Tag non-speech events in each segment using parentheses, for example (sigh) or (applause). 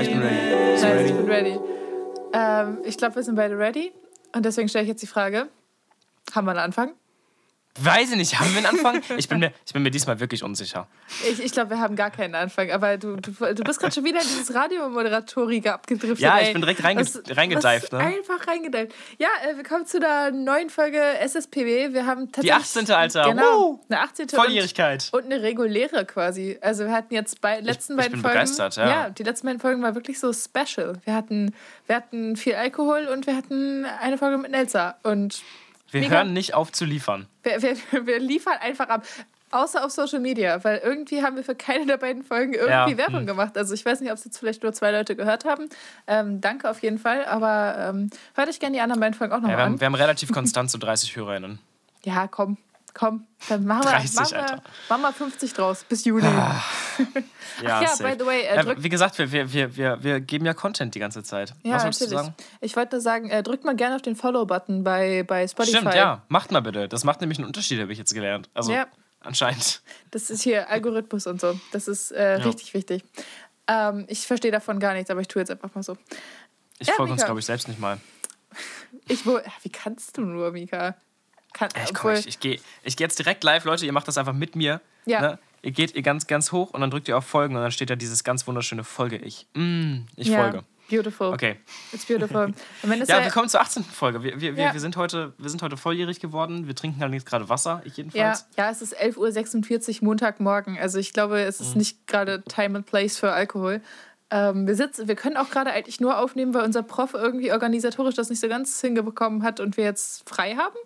Ja, ich bin ready. Nice, ready? ich bin ready. Ähm, ich glaube, wir sind beide ready. Und deswegen stelle ich jetzt die Frage: Haben wir einen Anfang? Weiß ich nicht, haben wir einen Anfang? (laughs) Ich bin mir, ich bin mir diesmal wirklich unsicher. Ich, ich glaube, wir haben gar keinen Anfang. Aber du, du, du bist gerade schon wieder in dieses Radiomoderatorige abgedriftet. Ja, ey. ich bin direkt reinge Was- reingedived, ne? Einfach reingedived. Ja, äh, wir kommen zu der neuen Folge SSPW. Wir haben tatsächlich. 18. Alter. Genau. Woo! Eine 18. und- Volljährigkeit. Und eine reguläre quasi. Also wir hatten jetzt bei letzten ich beiden bin Folgen. begeistert, ja. Ja, die letzten beiden Folgen war wirklich so special. Wir hatten, wir hatten viel Alkohol und wir hatten eine Folge mit Nelsa. Und Wir Mega. hören nicht auf zu liefern. wir, wir, (laughs) wir liefern einfach ab. Außer auf Social Media, weil irgendwie haben wir für keine der beiden Folgen irgendwie Ja, Werbung hm. gemacht. Also ich weiß nicht, ob es jetzt vielleicht nur zwei Leute gehört haben. Ähm, danke auf jeden Fall, aber ähm, hört euch gerne die anderen beiden Folgen auch Ja, nochmal wir, an. haben, wir haben relativ (laughs) konstant so 30 HörerInnen. Ja, komm, komm. Dann machen wir, 30, machen wir, machen wir 50 draus bis Juli. (laughs) Ja, ja, safe. by the way, äh, ja, drückt- wie gesagt, wir, wir, wir, wir, geben ja Content die ganze Zeit. Ja, Was wolltest du natürlich. sagen? Ich wollte nur sagen, äh, drückt mal gerne auf den Follow-Button bei, bei Spotify. Stimmt, ja. Macht mal bitte. Das macht nämlich einen Unterschied, habe ich jetzt gelernt. Also, Ja. anscheinend. Das ist hier Algorithmus und so. Das ist äh, richtig wichtig. Ähm, ich verstehe davon gar nichts, aber ich tue jetzt einfach mal so. Ich Ja, folge uns, glaube ich, selbst nicht mal. Ich wo, ja, wie kannst du nur, Mika? Kann, Ich, komm, ich, ich gehe ich geh jetzt direkt live, Leute. Ihr macht das einfach mit mir. Ja. Ne? Ihr geht ihr ganz, ganz hoch und dann drückt ihr auf Folgen und dann steht da dieses ganz wunderschöne Folge ich. Mm, ich ja, folge. Beautiful. Okay. It's beautiful. (laughs) Ja, ja, wir kommen zur 18. Folge. Wir, wir, Ja. wir, sind heute, wir sind heute volljährig geworden. Wir trinken allerdings gerade Wasser, ich ja, jedenfalls. ja, es ist 11.46 Uhr Montagmorgen. Also ich glaube, es Mhm. ist nicht gerade Time and Place für Alkohol. Ähm, wir, sitzen, wir können auch gerade eigentlich nur aufnehmen, weil unser Prof irgendwie organisatorisch das nicht so ganz hingebekommen hat und wir jetzt frei haben.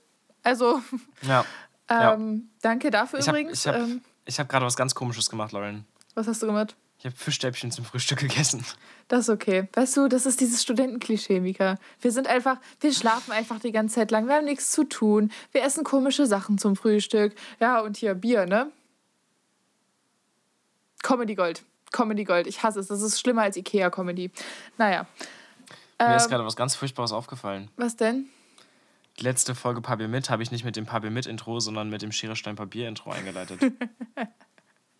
Also, (laughs) Ja. Ähm, danke dafür Ich habe übrigens. ich hab, ähm, hab gerade was ganz Komisches gemacht, Lauren. was hast du gemacht? Ich habe Fischstäbchen zum Frühstück (laughs) gegessen. Das ist okay. Weißt du, das ist dieses Studentenklischee, Mika. Wir sind einfach, wir schlafen einfach die ganze Zeit lang. Wir haben nichts zu tun. Wir essen komische Sachen zum Frühstück. Ja, und hier Bier, ne? Comedy Gold. Comedy Gold. Ich hasse es. Das ist schlimmer als Ikea-Comedy. Naja. Mir ist Ähm, gerade was ganz Furchtbares aufgefallen. was denn? Die letzte Folge Papier mit habe ich nicht mit dem Papier mit Intro, sondern mit dem Schere Stein Papier Intro eingeleitet. (laughs)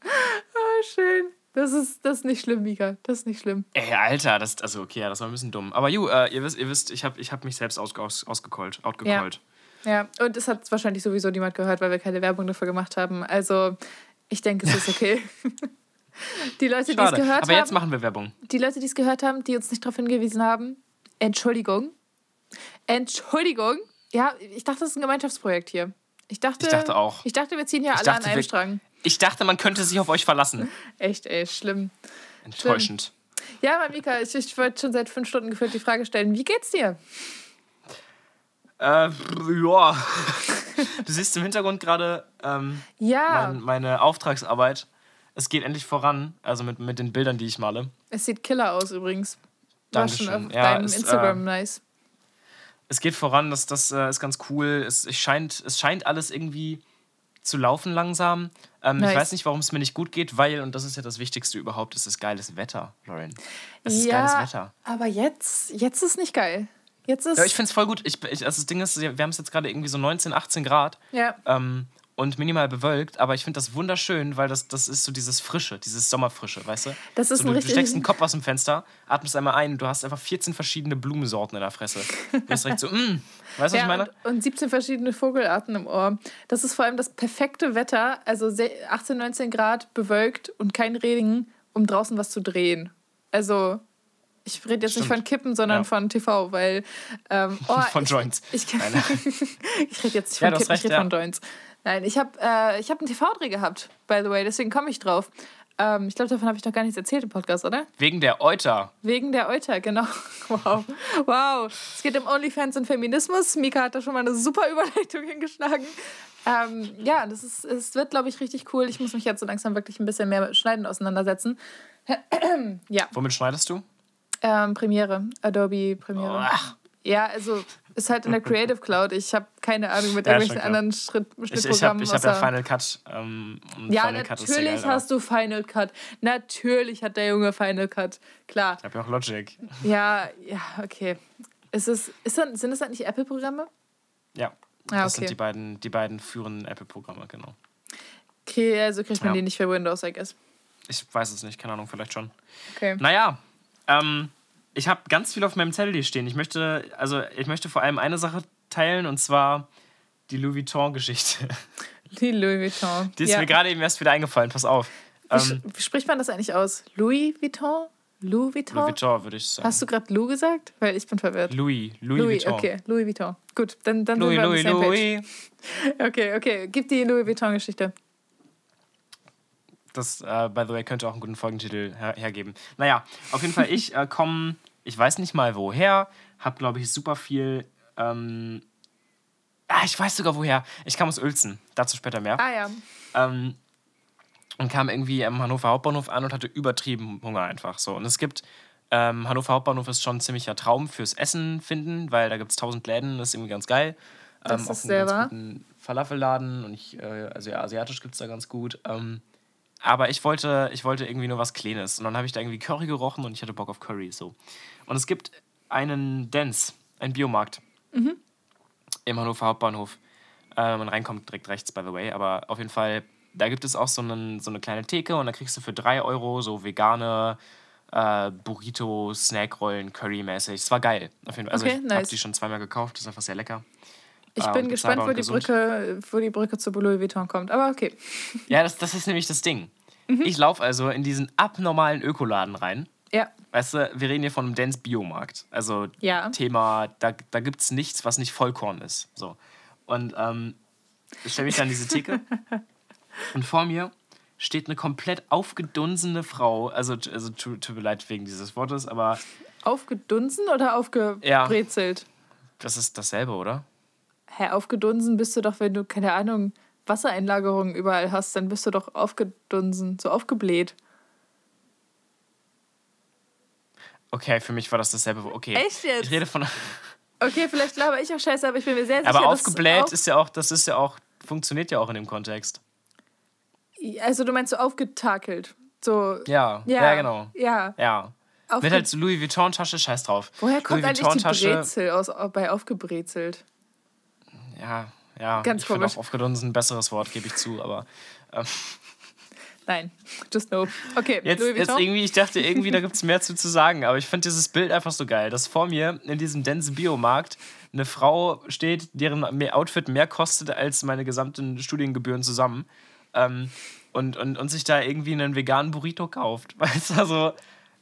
Ah, schön. Das ist, das ist nicht schlimm, Mika. Das ist nicht schlimm. Ey, Alter, das also okay, ja, das war ein bisschen dumm. Aber ju, äh, ihr wisst, ihr wisst, ich habe ich hab mich selbst aus, aus, ausgecallt, outgecallt. Ja, und es hat wahrscheinlich sowieso niemand gehört, weil wir keine Werbung dafür gemacht haben. Also, ich denke, es ist okay. (laughs) Die Leute, die es gehört Aber haben. jetzt machen wir Werbung. die Leute, die es gehört haben, die uns nicht darauf hingewiesen haben, Entschuldigung. Entschuldigung. Ja, ich dachte, das ist ein Gemeinschaftsprojekt hier. Ich dachte, Ich dachte auch. Ich dachte, wir ziehen hier Ich alle dachte, an einem wir- Strang. Ich dachte, man könnte sich auf euch verlassen. (laughs) Echt, ey, schlimm. Enttäuschend. Ja, aber Mika, ich, ich wollte schon seit fünf Stunden gefühlt die Frage stellen, wie geht's dir? Äh, ja. Du siehst im Hintergrund gerade ähm, Ja, mein, meine Auftragsarbeit. Es geht endlich voran, also mit, mit den Bildern, die ich male. es sieht killer aus übrigens. War schon Dankeschön. auf Ja, deinem es, Instagram äh, nice. Es geht voran, das, das äh, ist ganz cool. Es, es, scheint, es scheint alles irgendwie zu laufen langsam. Ähm, Nice. Ich weiß nicht, warum es mir nicht gut geht, weil, und das ist ja das Wichtigste überhaupt, es ist geiles Wetter, Lauren. Es ist ja, geiles Wetter. aber jetzt, jetzt ist nicht geil. Jetzt ist. Ja, ich finde es voll gut. Ich, ich, also das Ding ist, wir haben es jetzt gerade irgendwie so 19, 18 Grad ja. ähm, und minimal bewölkt, aber ich finde das wunderschön, weil das, das ist so dieses Frische, dieses Sommerfrische, weißt du? Das ist so, ein du, du steckst den Kopf aus dem Fenster, atmest einmal ein und du hast einfach 14 verschiedene Blumensorten in der Fresse. Du bist direkt so, mm, weißt du, was ich Ja, meine? und, und 17 verschiedene Vogelarten im Ohr. Das ist vor allem das perfekte Wetter, also se- 18, 19 Grad, bewölkt und kein Regen, um draußen was zu drehen. Also, ich rede jetzt Stimmt. nicht von Kippen, sondern Ja. von TV, weil. Ähm, (laughs) oh, Von ich, Joints. Ich, Nein. (laughs) ich rede jetzt nicht Ja, von hast Kippen, recht, ich rede ja. von Joints. Nein, ich habe äh, ich hab einen TV-Dreh gehabt, by the way, deswegen komme ich drauf. Ähm, ich glaube, davon habe ich noch gar nichts erzählt im Podcast, oder? Wegen der Euter. Wegen der Euter, genau. (laughs) Wow. Wow. Es geht um OnlyFans und Feminismus. Mika hat da schon mal eine super Überleitung (laughs) hingeschlagen. Ähm, ja, das ist, es wird, glaube ich, richtig cool. Ich muss mich jetzt so langsam wirklich ein bisschen mehr mit Schneiden auseinandersetzen. (clears throat) ja, Womit schneidest du? ähm, Premiere, Adobe Premiere. Ach, Ja, also ist halt in der Creative Cloud. Ich habe keine Ahnung mit Ja, irgendwelchen anderen Schritt, ich ich habe Schnittprogrammen. ich hab ja außer- Final Cut. Ähm, ja, Final Cut natürlich geil, hast du Final Cut. Natürlich hat der Junge Final Cut. Klar. Ich habe ja auch Logic. Ja, ja, okay. Ist es, ist das, sind das eigentlich Apple-Programme? Ja. Ah, Das okay. sind die beiden, die beiden führenden Apple-Programme, genau. Okay, also kriegt man Ja. die nicht für Windows, I guess. Ich weiß es nicht, keine Ahnung, vielleicht schon. Okay. Naja, Ähm, ich habe ganz viel auf meinem Zettel hier stehen. Ich möchte, also ich möchte vor allem eine Sache teilen und zwar die Louis Vuitton-Geschichte. Die Louis Vuitton. Die ist ja. mir gerade eben erst wieder eingefallen, pass auf. Wie, wie, spricht man das eigentlich aus? Louis Vuitton? Louis Vuitton? Louis Vuitton, würde ich sagen. Hast du gerade Lou gesagt? Weil ich bin verwirrt. Louis, Louis, Louis Vuitton. Okay, Louis Vuitton. Gut, dann, dann Louis, sind wir Louis, Louis. (laughs) Okay, okay. Gib die Louis Vuitton-Geschichte. Das, äh, by the way, könnte auch einen guten Folgentitel her hergeben. Naja, auf jeden Fall, ich äh, komme, ich weiß nicht mal woher, habe, glaube ich, super viel. Ähm, ah, ich weiß sogar woher. Ich kam aus Uelzen. Dazu später mehr. Ah ja. Ähm, und kam irgendwie am Hannover Hauptbahnhof an und hatte übertrieben Hunger einfach so. Und es gibt, ähm, Hannover Hauptbahnhof ist schon ein ziemlicher Traum fürs Essen finden, weil da gibt es tausend Läden, das ist irgendwie ganz geil. Das ähm, ist auch einen wahr. ganz guten Falafelladen und ich, äh, also ja, asiatisch gibt es da ganz gut. Ähm, aber ich wollte, ich wollte irgendwie nur was Kleines. Und dann habe ich da irgendwie Curry gerochen und ich hatte Bock auf Curry. So. Und es gibt einen Dance, einen Biomarkt Mhm. im Hannover Hauptbahnhof. Äh, man reinkommt direkt rechts, by the way. Aber auf jeden Fall, da gibt es auch so, einen, so eine kleine Theke und da kriegst du für 3 Euro so vegane äh, Burrito, Snackrollen, Curry-mäßig. Es war geil. Auf jeden Fall. Also Okay, ich nice. habe die schon zweimal gekauft. Das ist einfach sehr lecker. Ich Ah, bin gespannt, wo die, gesund. Brücke, wo die Brücke zu Louis Vuitton kommt. Aber okay. Ja, das, das ist nämlich das Ding. Mhm. Ich laufe also in diesen abnormalen Ökoladen rein. Ja. Weißt du, wir reden hier von einem Dance Biomarkt. Also Ja. Thema, da, da gibt es nichts, was nicht Vollkorn ist. So. Und ähm, ich stelle mich dann an diese Theke (laughs) und vor mir steht eine komplett aufgedunsene Frau. Also, also tut, tut mir leid wegen dieses Wortes, aber Aufgedunsen oder aufgebrezelt? das ist dasselbe, oder? Hä, aufgedunsen bist du doch, wenn du, keine Ahnung, Wassereinlagerungen überall hast, dann bist du doch aufgedunsen, so aufgebläht. Okay, für mich war das dasselbe. Okay. Echt jetzt? Ich rede von. (laughs) Okay, vielleicht glaube ich auch scheiße, aber ich bin mir sehr sicher, Aber aufgebläht auf- ist ja auch, das ist ja auch, funktioniert ja auch in dem Kontext. Also du meinst so aufgetakelt. So. Ja, Ja, ja, genau. Ja. Ja. Aufge- Mit halt so Louis Vuitton-Tasche, scheiß drauf. Woher kommt Louis eigentlich die Brezel aus, bei aufgebrezelt? Ja, ja. Ganz ich komisch. auch aufgedunsen ein besseres Wort, gebe ich zu, aber ähm, Nein, just no. Okay, jetzt, jetzt irgendwie, ich dachte irgendwie, da gibt es mehr zu, zu sagen, aber ich finde dieses Bild einfach so geil, dass vor mir in diesem Dense Biomarkt eine Frau steht, deren Outfit mehr kostet als meine gesamten Studiengebühren zusammen ähm, und, und, und sich da irgendwie einen veganen Burrito kauft. (laughs) Weißt du, also,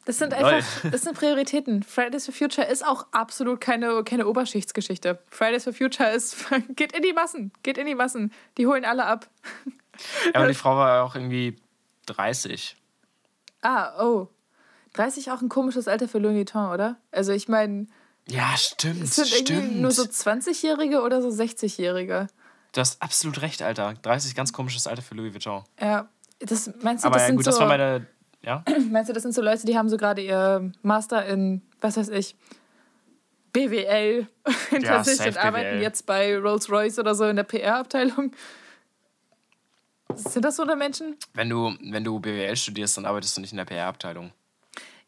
Das sind einfach, das sind Prioritäten. Fridays for Future ist auch absolut keine, keine Oberschichtsgeschichte. Fridays for Future ist, (laughs) geht in die Massen, geht in die Massen. Die holen alle ab. aber die Frau war auch irgendwie 30. Ah, oh. 30 auch ein komisches Alter für Louis Vuitton, oder? Also ich meine, Ja, stimmt, es sind irgendwie stimmt. nur so 20-Jährige oder so 60-Jährige. Du hast absolut recht, Alter. 30 ganz komisches Alter für Louis Vuitton. Ja, das meinst du, Aber das ja, sind gut, so, das war meine. Ja? (clears throat) meinst du, das sind so Leute, die haben so gerade ihr Master in, was weiß ich, BWL (laughs) hinter Ja, sich und arbeiten BWL. jetzt bei Rolls-Royce oder so in der PR-Abteilung? Sind das so eine Menschen? Wenn du, wenn du BWL studierst, dann arbeitest du nicht in der PR-Abteilung.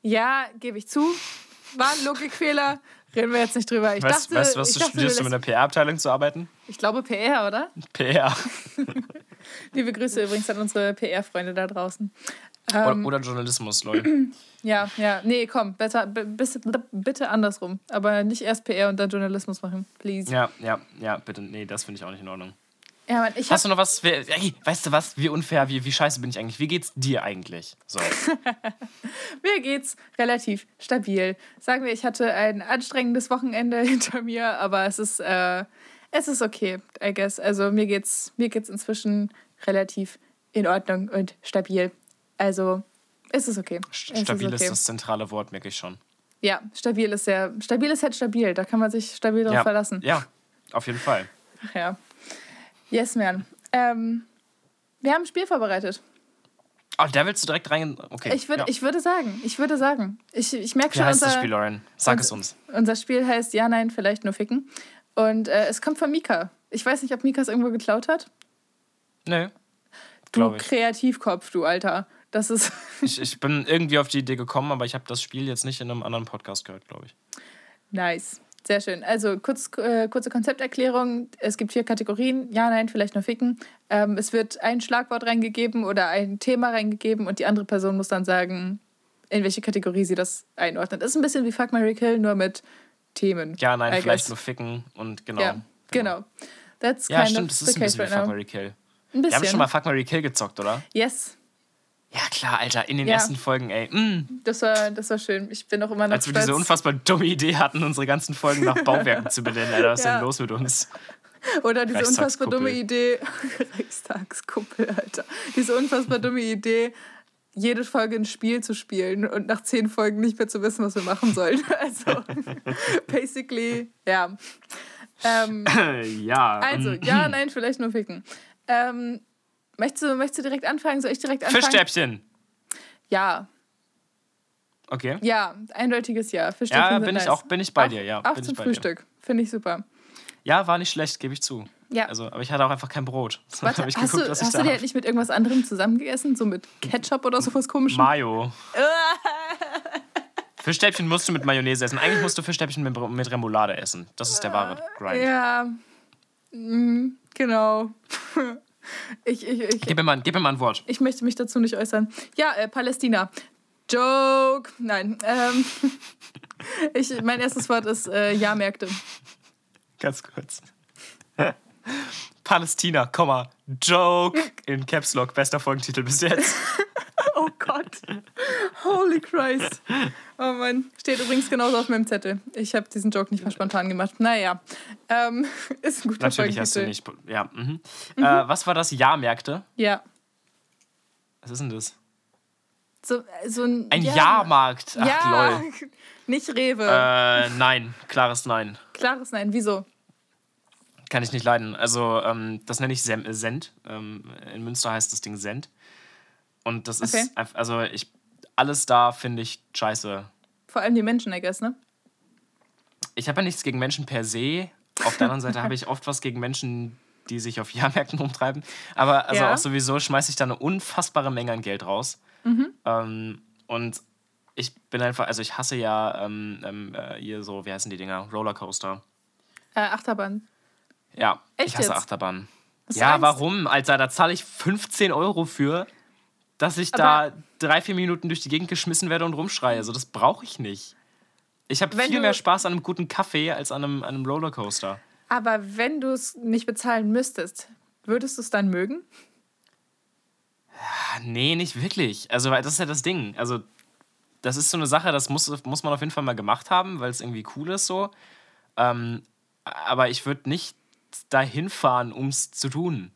Ja, gebe ich zu. War ein Logikfehler. Reden wir jetzt nicht drüber. Ich Weißt, dachte, weißt du, was ich, du dachte, studierst, um in der PR-Abteilung zu arbeiten? ich glaube PR, oder? PR. (laughs) Liebe Grüße übrigens an unsere PR-Freunde da draußen. Oder, Ähm, oder Journalismus, lol. (clears throat) ja, ja. Nee, komm, besser, b- bis- bitte andersrum. Aber nicht erst PR und dann Journalismus machen. Please. Ja, ja, ja, bitte. Nee, das finde ich auch nicht in Ordnung. Ja, Mann, ich Hast du noch was? Ey, weißt du was? Wie unfair, wie, wie scheiße bin ich eigentlich? Wie geht's dir eigentlich? So. (laughs) mir geht's relativ stabil. Sagen wir, ich hatte ein anstrengendes Wochenende (laughs) hinter mir, aber es ist, äh, es ist okay, I guess. Also mir geht's, mir geht's inzwischen relativ in Ordnung und stabil. Also es ist okay. Es Stabil ist, okay. das zentrale Wort, merke ich schon. Ja, stabil ist sehr, stabil ist halt stabil. Da kann man sich stabil drauf Ja, verlassen. ja, auf jeden Fall. Ach ja. Yes, man. Ähm, wir haben ein Spiel vorbereitet. Oh, da willst du direkt rein. Okay. Ich, würd, ja. ich würde sagen, ich würde sagen. Ich, ich merke Wie schon, heißt das unser, Spiel, Lauren? Sag und- es uns. unser Spiel heißt Ja, Nein, vielleicht nur ficken. Und äh, es kommt von Mika. Ich weiß nicht, ob Mika es irgendwo geklaut hat. Nö. Du. Kreativkopf, du Alter. Das ist. ich. Ich bin irgendwie auf die Idee gekommen, aber ich habe das Spiel jetzt nicht in einem anderen Podcast gehört, glaube ich. Nice. Sehr schön. Also kurz, äh, kurze Konzepterklärung. Es gibt vier Kategorien. Ja, nein, vielleicht nur ficken. Ähm, es wird ein Schlagwort reingegeben oder ein Thema reingegeben und die andere Person muss dann sagen, in welche Kategorie sie das einordnet. Ist ein bisschen wie Fuck Mary Kill, nur mit Themen. Ja, nein, vielleicht nur ficken und genau. Ja, genau. That's Ja, stimmt, das ist ein bisschen wie right Fuck, now. Mary Kill. Ein Wir haben bisschen. schon mal Fuck, Mary Kill gezockt, oder? yes, Ja, klar, Alter, in den Ja. ersten Folgen, ey. Mm. das war, das war schön. Ich bin auch immer noch Als wir stolz. diese unfassbar dumme Idee hatten, unsere ganzen Folgen nach (laughs) Bauwerken zu benennen, Alter, was ist Ja. denn los mit uns? Oder diese unfassbar dumme Idee. (laughs) Reichstagskuppel, Alter. Diese unfassbar dumme Idee, jede Folge ein Spiel zu spielen und nach zehn Folgen nicht mehr zu wissen, was wir machen sollen. (laughs) Also, basically, ja. Ähm, ja. also, mm. ja, nein, vielleicht nur ficken. Ähm, möchtest, du, möchtest du direkt anfangen? Soll ich direkt anfangen? Fischstäbchen. Ja, Okay. ja, eindeutiges Ja. Fischstäbchen Ja, bin ich nice. auch, bin ich bei Auch- dir, ja. Auch zum ich. Frühstück. Finde ich super. Ja, war nicht schlecht, gebe ich zu. Ja. Also, aber ich hatte auch einfach kein Brot. (laughs) Warte, ich hast, geguckt, du, was ich hast da du die halt nicht mit irgendwas anderem zusammengegessen? So mit Ketchup oder sowas komisches? Mayo. (laughs) Fischstäbchen musst du mit Mayonnaise essen. Eigentlich musst du Fischstäbchen mit, mit Remoulade essen. Das ist der wahre Grind. Ja, mm, genau. (laughs) Ich, ich, ich, Gib, mir mal, gib mir mal ein Wort. ich möchte mich dazu nicht äußern. Ja, äh, Palästina. Joke. Nein. Ähm, (laughs) ich, mein erstes Wort ist äh, Jahrmärkte. Ganz kurz. (laughs) Palästina, Komma, Joke in Caps Lock. Bester Folgentitel bis jetzt. (laughs) Oh Gott. Holy Christ. Oh Mann. Steht übrigens genauso auf meinem Zettel. Ich habe diesen Joke nicht mal spontan gemacht. Naja. Ähm, (laughs) ist ein guter Natürlich hast du nicht. Ja. Mhm. Äh, was war das? Jahrmärkte? Ja. Was ist denn das? So, so ein, Ein ja. Jahrmarkt. Ach, ja, lol. (laughs) nicht Rewe. Äh, nein, klares Nein. Klares Nein. Wieso? Kann ich nicht leiden. Also, ähm, das nenne ich Sem Send. Ähm, in Münster heißt das Ding Send. Und das ist, Okay. einfach, also ich, alles da finde ich scheiße. Vor allem die Menschen, I guess, ne? Ich habe ja nichts gegen Menschen per se. Auf der anderen Seite habe ich (laughs) oft was gegen Menschen, die sich auf (laughs) Jahrmärkten rumtreiben. Aber also Ja. auch sowieso schmeiße ich da eine unfassbare Menge an Geld raus. Mhm. Ähm, und ich bin einfach, also ich hasse ja ähm, ähm, äh, hier so, wie heißen die Dinger? Rollercoaster. Äh, Achterbahn. Ja, Echt ich hasse jetzt? Achterbahn. Du Ja, warum? Alter, da zahle ich 15 Euro für, dass ich Aber- da drei, vier Minuten durch die Gegend geschmissen werde und rumschreie. Also das brauche ich nicht. Ich habe viel mehr Spaß an einem guten Kaffee als an einem, an einem Rollercoaster. Aber wenn du es nicht bezahlen müsstest, würdest du es dann mögen? Ah, Nee, nicht wirklich. Also, weil das ist ja das Ding. Also, das ist so eine Sache, das muss, muss man auf jeden Fall mal gemacht haben, weil es irgendwie cool ist so. Ähm, aber ich würde nicht dahin fahren, um es zu tun.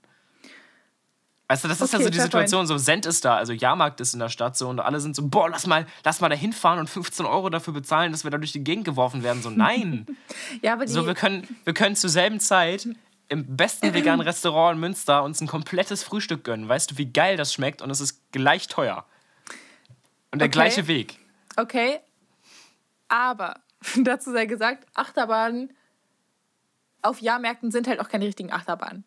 Weißt du, das ist ja so die Situation, so Send ist da, also Jahrmarkt ist in der Stadt so und alle sind so, boah, lass mal, lass mal da hinfahren und 15 Euro dafür bezahlen, dass wir da durch die Gegend geworfen werden. So, nein. (laughs) Ja, aber die, so, wir können, wir können zur selben Zeit im besten veganen Restaurant in Münster uns ein komplettes Frühstück gönnen. Weißt du, wie geil das schmeckt und es ist gleich teuer. Und der Okay. gleiche Weg. okay. Aber (laughs) dazu sei gesagt, Achterbahnen auf Jahrmärkten sind halt auch keine richtigen Achterbahnen.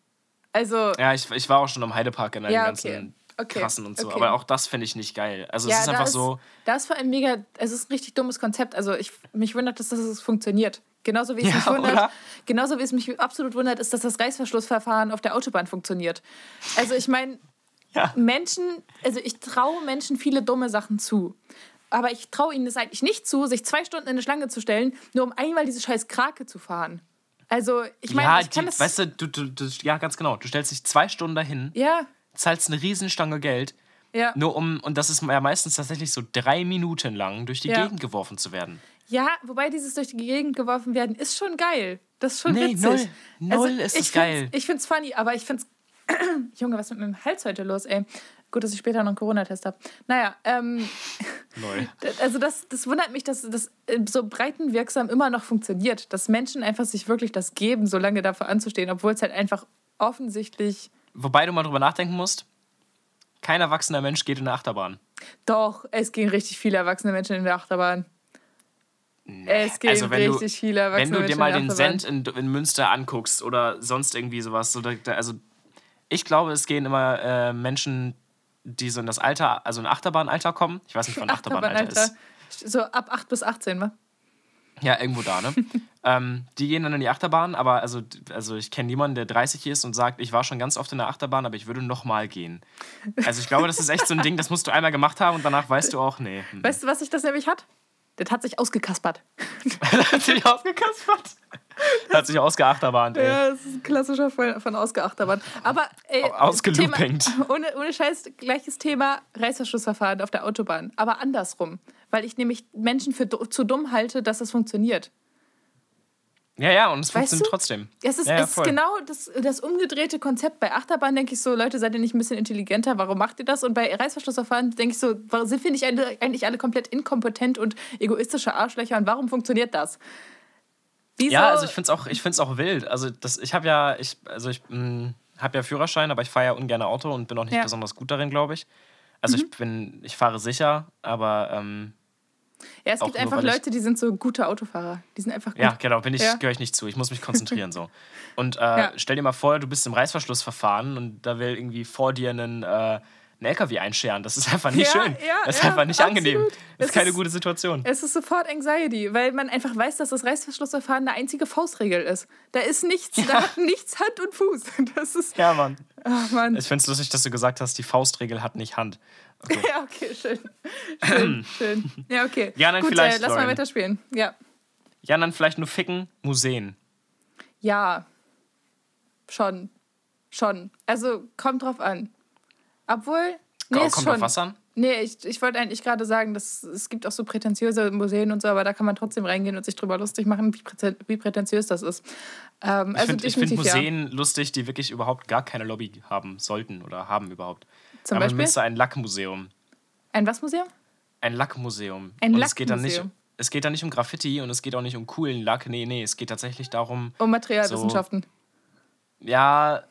Also, Ja, ich, ich war auch schon am Heidepark in einem Ja, ganzen okay. Okay, krassen und so. okay. Aber auch das finde ich nicht geil. Also ja, es ist einfach so. Da ist vor allem mega, es ist ein richtig dummes Konzept. Also ich, mich wundert, dass das funktioniert. Genauso wie es Ja, mich wundert, oder? genauso wie es mich absolut wundert, ist, dass das Reißverschlussverfahren auf der Autobahn funktioniert. Also ich meine, Ja. Menschen, also ich traue Menschen viele dumme Sachen zu. Aber ich traue ihnen es eigentlich nicht zu, sich zwei Stunden in eine Schlange zu stellen, nur um einmal diese scheiß Krake zu fahren. Also ich meine, ja, ich kann die, das. weißt du, du, du, du, ja, ganz genau. Du stellst dich zwei Stunden dahin, ja, zahlst eine Riesenstange Geld, ja. nur um, und das ist ja meistens tatsächlich so drei Minuten lang durch die Ja. Gegend geworfen zu werden. Ja, wobei dieses durch die Gegend geworfen werden ist schon geil. Das ist schon Nee, witzig. Also, null. Null ist ich es geil. find's- Ich find's funny, aber ich find's. (clears throat) Junge, was ist mit meinem Hals heute los, ey? Gut, dass ich später noch einen Corona-Test habe. Naja, ähm, (laughs) Neu. also das, das wundert mich, dass das äh, so breitenwirksam immer noch funktioniert. Dass Menschen einfach sich wirklich das geben, so lange dafür anzustehen, obwohl es halt einfach offensichtlich. Wobei du mal drüber nachdenken musst, kein erwachsener Mensch geht in eine Achterbahn. Doch, es gehen richtig viele erwachsene Menschen in der Achterbahn. Es gehen Also wenn du, richtig viele erwachsene wenn du dir Menschen mal den. Send in, in Münster anguckst oder sonst irgendwie sowas, so da, also ich glaube, es gehen immer äh, Menschen, die so in das Alter, also in Achterbahnalter kommen. Ich weiß nicht, wann (laughs) Achterbahnalter ist. Achterbahnalter. So ab 8 bis 18, wa? Ja, irgendwo da, ne? (laughs) ähm, die gehen dann in die Achterbahn, aber also, also ich kenne niemanden, der 30 ist und sagt, ich war schon ganz oft in der Achterbahn, aber ich würde nochmal gehen. Also ich glaube, das ist echt so ein Ding, das musst du einmal gemacht haben und danach weißt du auch, nee. hm. Weißt du, was sich das nämlich hat? Das hat sich ausgekaspert. (laughs) hat sich ausgekaspert. Hat sich ausgeachterbahnt, ey. Ja, das ist ein klassischer Fall von Ausgeachterbahn. Aber ey, Ausgeloopingt. Thema- (laughs) Ohne, ohne Scheiß, gleiches Thema Reißverschlussverfahren auf der Autobahn. Aber andersrum. Weil ich nämlich Menschen für zu dumm halte, dass es funktioniert. Ja, ja, und es Weißt funktioniert du? trotzdem. Es ist, ja, ja, es ist genau das, das umgedrehte Konzept. Bei Achterbahn denke ich so, Leute, seid ihr nicht ein bisschen intelligenter? Warum macht ihr das? Und bei Reißverschlussverfahren denke ich so, warum sind wir nicht eigentlich alle komplett inkompetent und egoistische Arschlöcher? Und warum funktioniert das? Wieso? Ja, also ich finde es auch, ich find's auch wild. Also das, ich habe ja, ich, also ich habe ja Führerschein, aber ich fahre ja ungern Auto und bin auch nicht Ja. Mhm. besonders gut darin, glaube ich. Also ich bin, ich fahre sicher, aber ähm, ja, es gibt nur, einfach Leute, die sind so gute Autofahrer. Die sind einfach gut. ja, genau, bin ich, Ja. gehöre ich nicht zu. Ich muss mich konzentrieren so. (laughs) Und äh, Ja. stell dir mal vor, du bist im Reißverschlussverfahren und da will irgendwie vor dir einen, äh, einen LKW einscheren. Das ist einfach nicht Ja, schön. ja, das ist ja, einfach nicht absolut. angenehm. Das Es ist keine gute Situation. Es ist sofort Anxiety, weil man einfach weiß, dass das Reißverschlussverfahren eine einzige Faustregel ist. Da ist nichts, da hat nichts Hand und Fuß. (laughs) Das ist, Ja, Mann. ach Mann. Ich finde es lustig, dass du gesagt hast, die Faustregel hat nicht Hand. Okay. (laughs) Ja, okay, schön. Schön, (clears throat) schön. Ja, okay. Ja, dann Gut, vielleicht, äh, lass mal weiterspielen. Ja. Ja, dann vielleicht nur ficken, Museen. Ja. Schon. Schon. Also, kommt drauf an. Obwohl. Nee, Kommt ist schon. was an? Nee, ich, ich wollte eigentlich gerade sagen, dass es gibt auch so prätentiöse Museen und so, aber da kann man trotzdem reingehen und sich drüber lustig machen, wie, prä wie prätentiös das ist. Ähm, Ich also finde find definitiv ja. Museen lustig, die wirklich überhaupt gar keine Lobby haben sollten oder haben überhaupt. Zum Aber Beispiel? ein Lackmuseum. Ein was Museum? Ein Lackmuseum. Ein und es geht dann nicht, Lackmuseum. es geht dann nicht um Graffiti und es geht auch nicht um coolen Lack. Nee, nee, es geht tatsächlich darum, Um Materialwissenschaften. ja,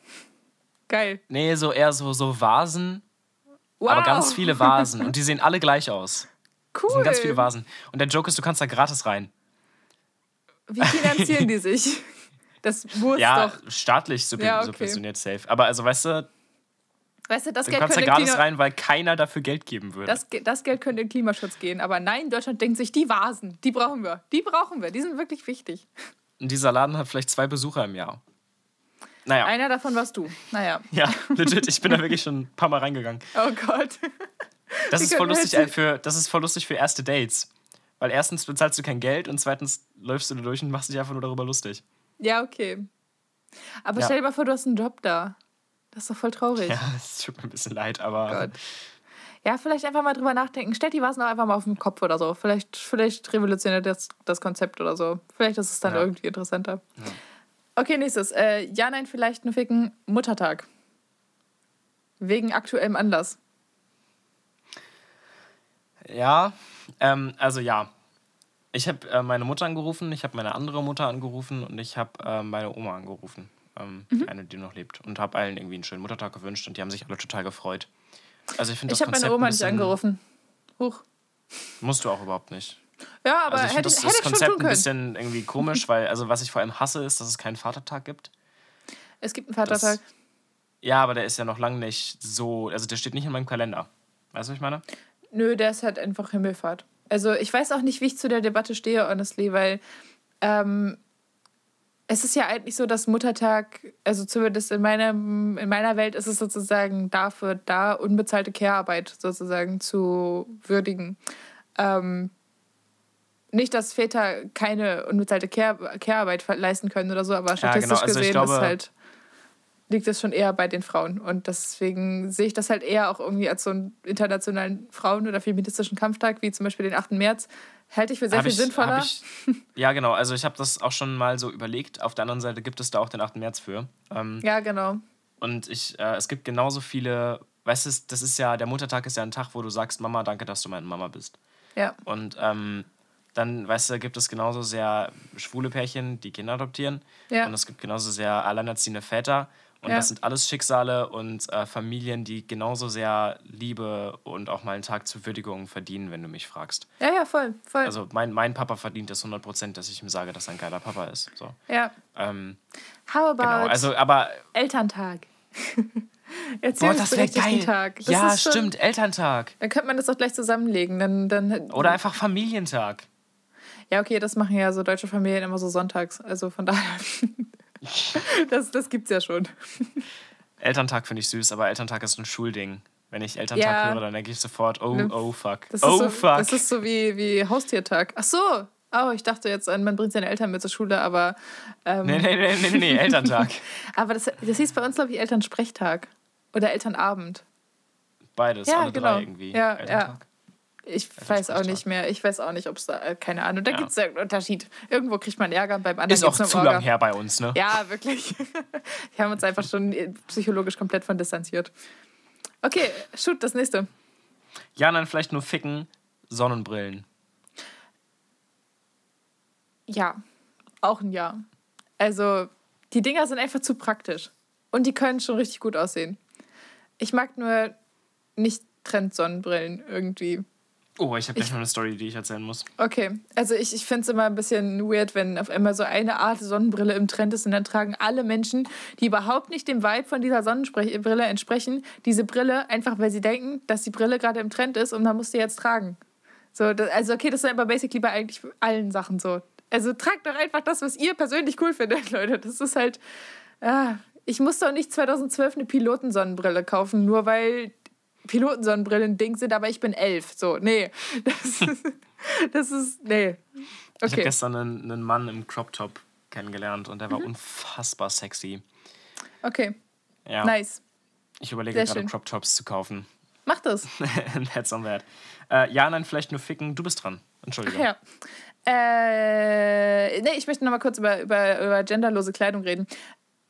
Geil. nee, so eher so, so Vasen, Wow. aber ganz viele Vasen. Und die sehen alle gleich aus. Cool. (laughs) Es sind ganz viele Vasen. Und der Joke ist, du kannst da gratis rein. Wie finanzieren die sich? (laughs) Das muss Ja, doch. staatlich sub Ja, okay. subventioniert safe. Aber also, weißt du, Weißt du, das du Geld, kannst da könnte gratis Klima rein, weil keiner dafür Geld geben würde. das, das Geld könnte in Klimaschutz gehen. Aber nein, Deutschland denkt sich, die Vasen, die brauchen wir. Die brauchen wir. Die sind wirklich wichtig. Und dieser Laden hat vielleicht zwei Besucher im Jahr. Naja. Einer davon warst du. Naja. (laughs) Ja, legit, ich bin da wirklich schon ein paar Mal reingegangen. (laughs) Oh Gott. Das ist voll lustig, äh, für, das ist voll lustig für erste Dates. Weil erstens bezahlst du kein Geld und zweitens läufst du da durch und machst dich einfach nur darüber lustig. Ja, okay. Aber Ja. stell dir mal vor, du hast einen Job da. Das ist doch voll traurig. Ja, (laughs) es tut mir ein bisschen leid, aber Gott. Ja, vielleicht einfach mal drüber nachdenken. Stellt die Vasen auch einfach mal auf den Kopf oder so. Vielleicht, vielleicht revolutioniert das, das Konzept oder so. Vielleicht ist es dann Ja. irgendwie interessanter. Okay, nächstes. Äh, ja, nein, vielleicht nur ficken. Muttertag. Wegen aktuellem Anlass. ja, ähm, also ja. Ich habe äh, meine Mutter angerufen, ich habe meine andere Mutter angerufen und ich habe äh, meine Oma angerufen. Ähm, Mhm. Eine, die noch lebt. Und habe allen irgendwie einen schönen Muttertag gewünscht und die haben sich alle total gefreut. Also ich finde Ich habe meine Oma nicht angerufen. Huch. Musst du auch überhaupt nicht. Ja, aber Also ich hätte das, hätte das ich schon Konzept tun ein können. bisschen irgendwie komisch, weil, also was ich vor allem hasse, ist, dass es keinen Vatertag gibt. Es gibt einen Vatertag. Ja, aber der ist ja noch lange nicht so, also der steht nicht in meinem Kalender. Weißt du, was ich meine? Nö, der ist halt einfach Himmelfahrt. Also ich weiß auch nicht, wie ich zu der Debatte stehe, honestly, weil ähm, es ist ja eigentlich so, dass Muttertag, also zumindest in, meinem, in meiner Welt ist es sozusagen dafür da, unbezahlte Care-Arbeit sozusagen zu würdigen. Ähm, nicht, dass Väter keine unbezahlte Care- Care-Arbeit leisten können oder so, aber statistisch genau. Also gesehen glaube- halt liegt es schon eher bei den Frauen. Und deswegen sehe ich das halt eher auch irgendwie als so einen internationalen Frauen- oder feministischen Kampftag, wie zum Beispiel den 8. März, halte ich für sehr Hab viel ich, sinnvoller. Ich, ja, genau. Also ich habe das auch schon mal so überlegt. Auf der anderen Seite gibt es da auch den 8. März für. Ähm, ja, genau. und ich, äh, es gibt genauso viele, weißt du, das ist ja, der Muttertag ist ja ein Tag, wo du sagst, Mama, danke, dass du meine Mama bist. Ja. Und ähm, dann, weißt du, gibt es genauso sehr schwule Pärchen, die Kinder adoptieren. Ja. Und es gibt genauso sehr alleinerziehende Väter. Und Ja. das sind alles Schicksale und äh, Familien, die genauso sehr Liebe und auch mal einen Tag zur Würdigung verdienen, wenn du mich fragst. Ja, ja, voll, voll. Also mein, mein Papa verdient das 100%, dass ich ihm sage, dass er ein geiler Papa ist. So. ja. Ähm, How about genau, also aber, Elterntag? (laughs) boah, das wäre geil. Tag. Das ja, ist schon- stimmt, Elterntag. Dann könnte man das auch gleich zusammenlegen. Dann, dann, Oder einfach Familientag. Ja, okay, das machen ja so deutsche Familien immer so sonntags. Also von daher. (laughs) das, das gibt's ja schon. Elterntag finde ich süß, aber Elterntag ist ein Schulding. Wenn ich Elterntag Ja. höre, dann denke ich sofort, oh, oh, fuck. Das oh, ist so, fuck. Das ist so wie, wie Haustiertag. Ach so. Oh, ich dachte jetzt, an, man bringt seine Eltern mit zur Schule, aber. Ähm, nee, nee, nee, nee, nee, Elterntag. (laughs) Aber das, das hieß bei uns, glaube ich, Elternsprechtag. Oder Elternabend. Beides, Ja, alle genau. drei irgendwie. Ja, Elterntag. Ich weiß auch nicht mehr. Ich weiß auch nicht, ob es da, äh, keine Ahnung. Da Ja. gibt es einen Unterschied. Irgendwo kriegt man Ärger, beim anderen Ist auch zu Orga. lang her bei uns, ne? Ja, wirklich. (laughs) Wir haben uns einfach schon äh, psychologisch komplett von distanziert. Okay, shoot, das nächste. Ja, nein, vielleicht nur ficken, Sonnenbrillen. Ja, auch ein Ja. Also, die Dinger sind einfach zu praktisch. Und die können schon richtig gut aussehen. Ich mag nur nicht Trend-Sonnenbrillen irgendwie. Oh, ich habe gleich Ich- noch eine Story, die ich erzählen muss. Okay, also ich, ich finde es immer ein bisschen weird, wenn auf einmal so eine Art Sonnenbrille im Trend ist und dann tragen alle Menschen, die überhaupt nicht dem Vibe von dieser Sonnenbrille entsprechen, diese Brille einfach, weil sie denken, dass die Brille gerade im Trend ist und man muss sie jetzt tragen. So, das, also okay, das ist aber basically bei eigentlich allen Sachen so. Also tragt doch einfach das, was ihr persönlich cool findet, (laughs) Leute. Das ist halt, ah, ich muss doch nicht 2012 eine Pilotensonnenbrille kaufen, nur weil Pilotensonnenbrillen ein Ding sind, aber ich bin elf. So, nee. (laughs) Das ist, das ist nee. Ich habe Okay. gestern einen, einen Mann im Crop Top kennengelernt und der Mhm. war unfassbar sexy. Okay, Ja. nice. Ich überlege Sehr gerade schön. Crop Tops zu kaufen. Mach das. (laughs) That's on that. Äh, ja, nein, vielleicht nur ficken. Du bist dran. Entschuldigung. Ja. Äh, nee, ich möchte noch mal kurz über, über, über genderlose Kleidung reden.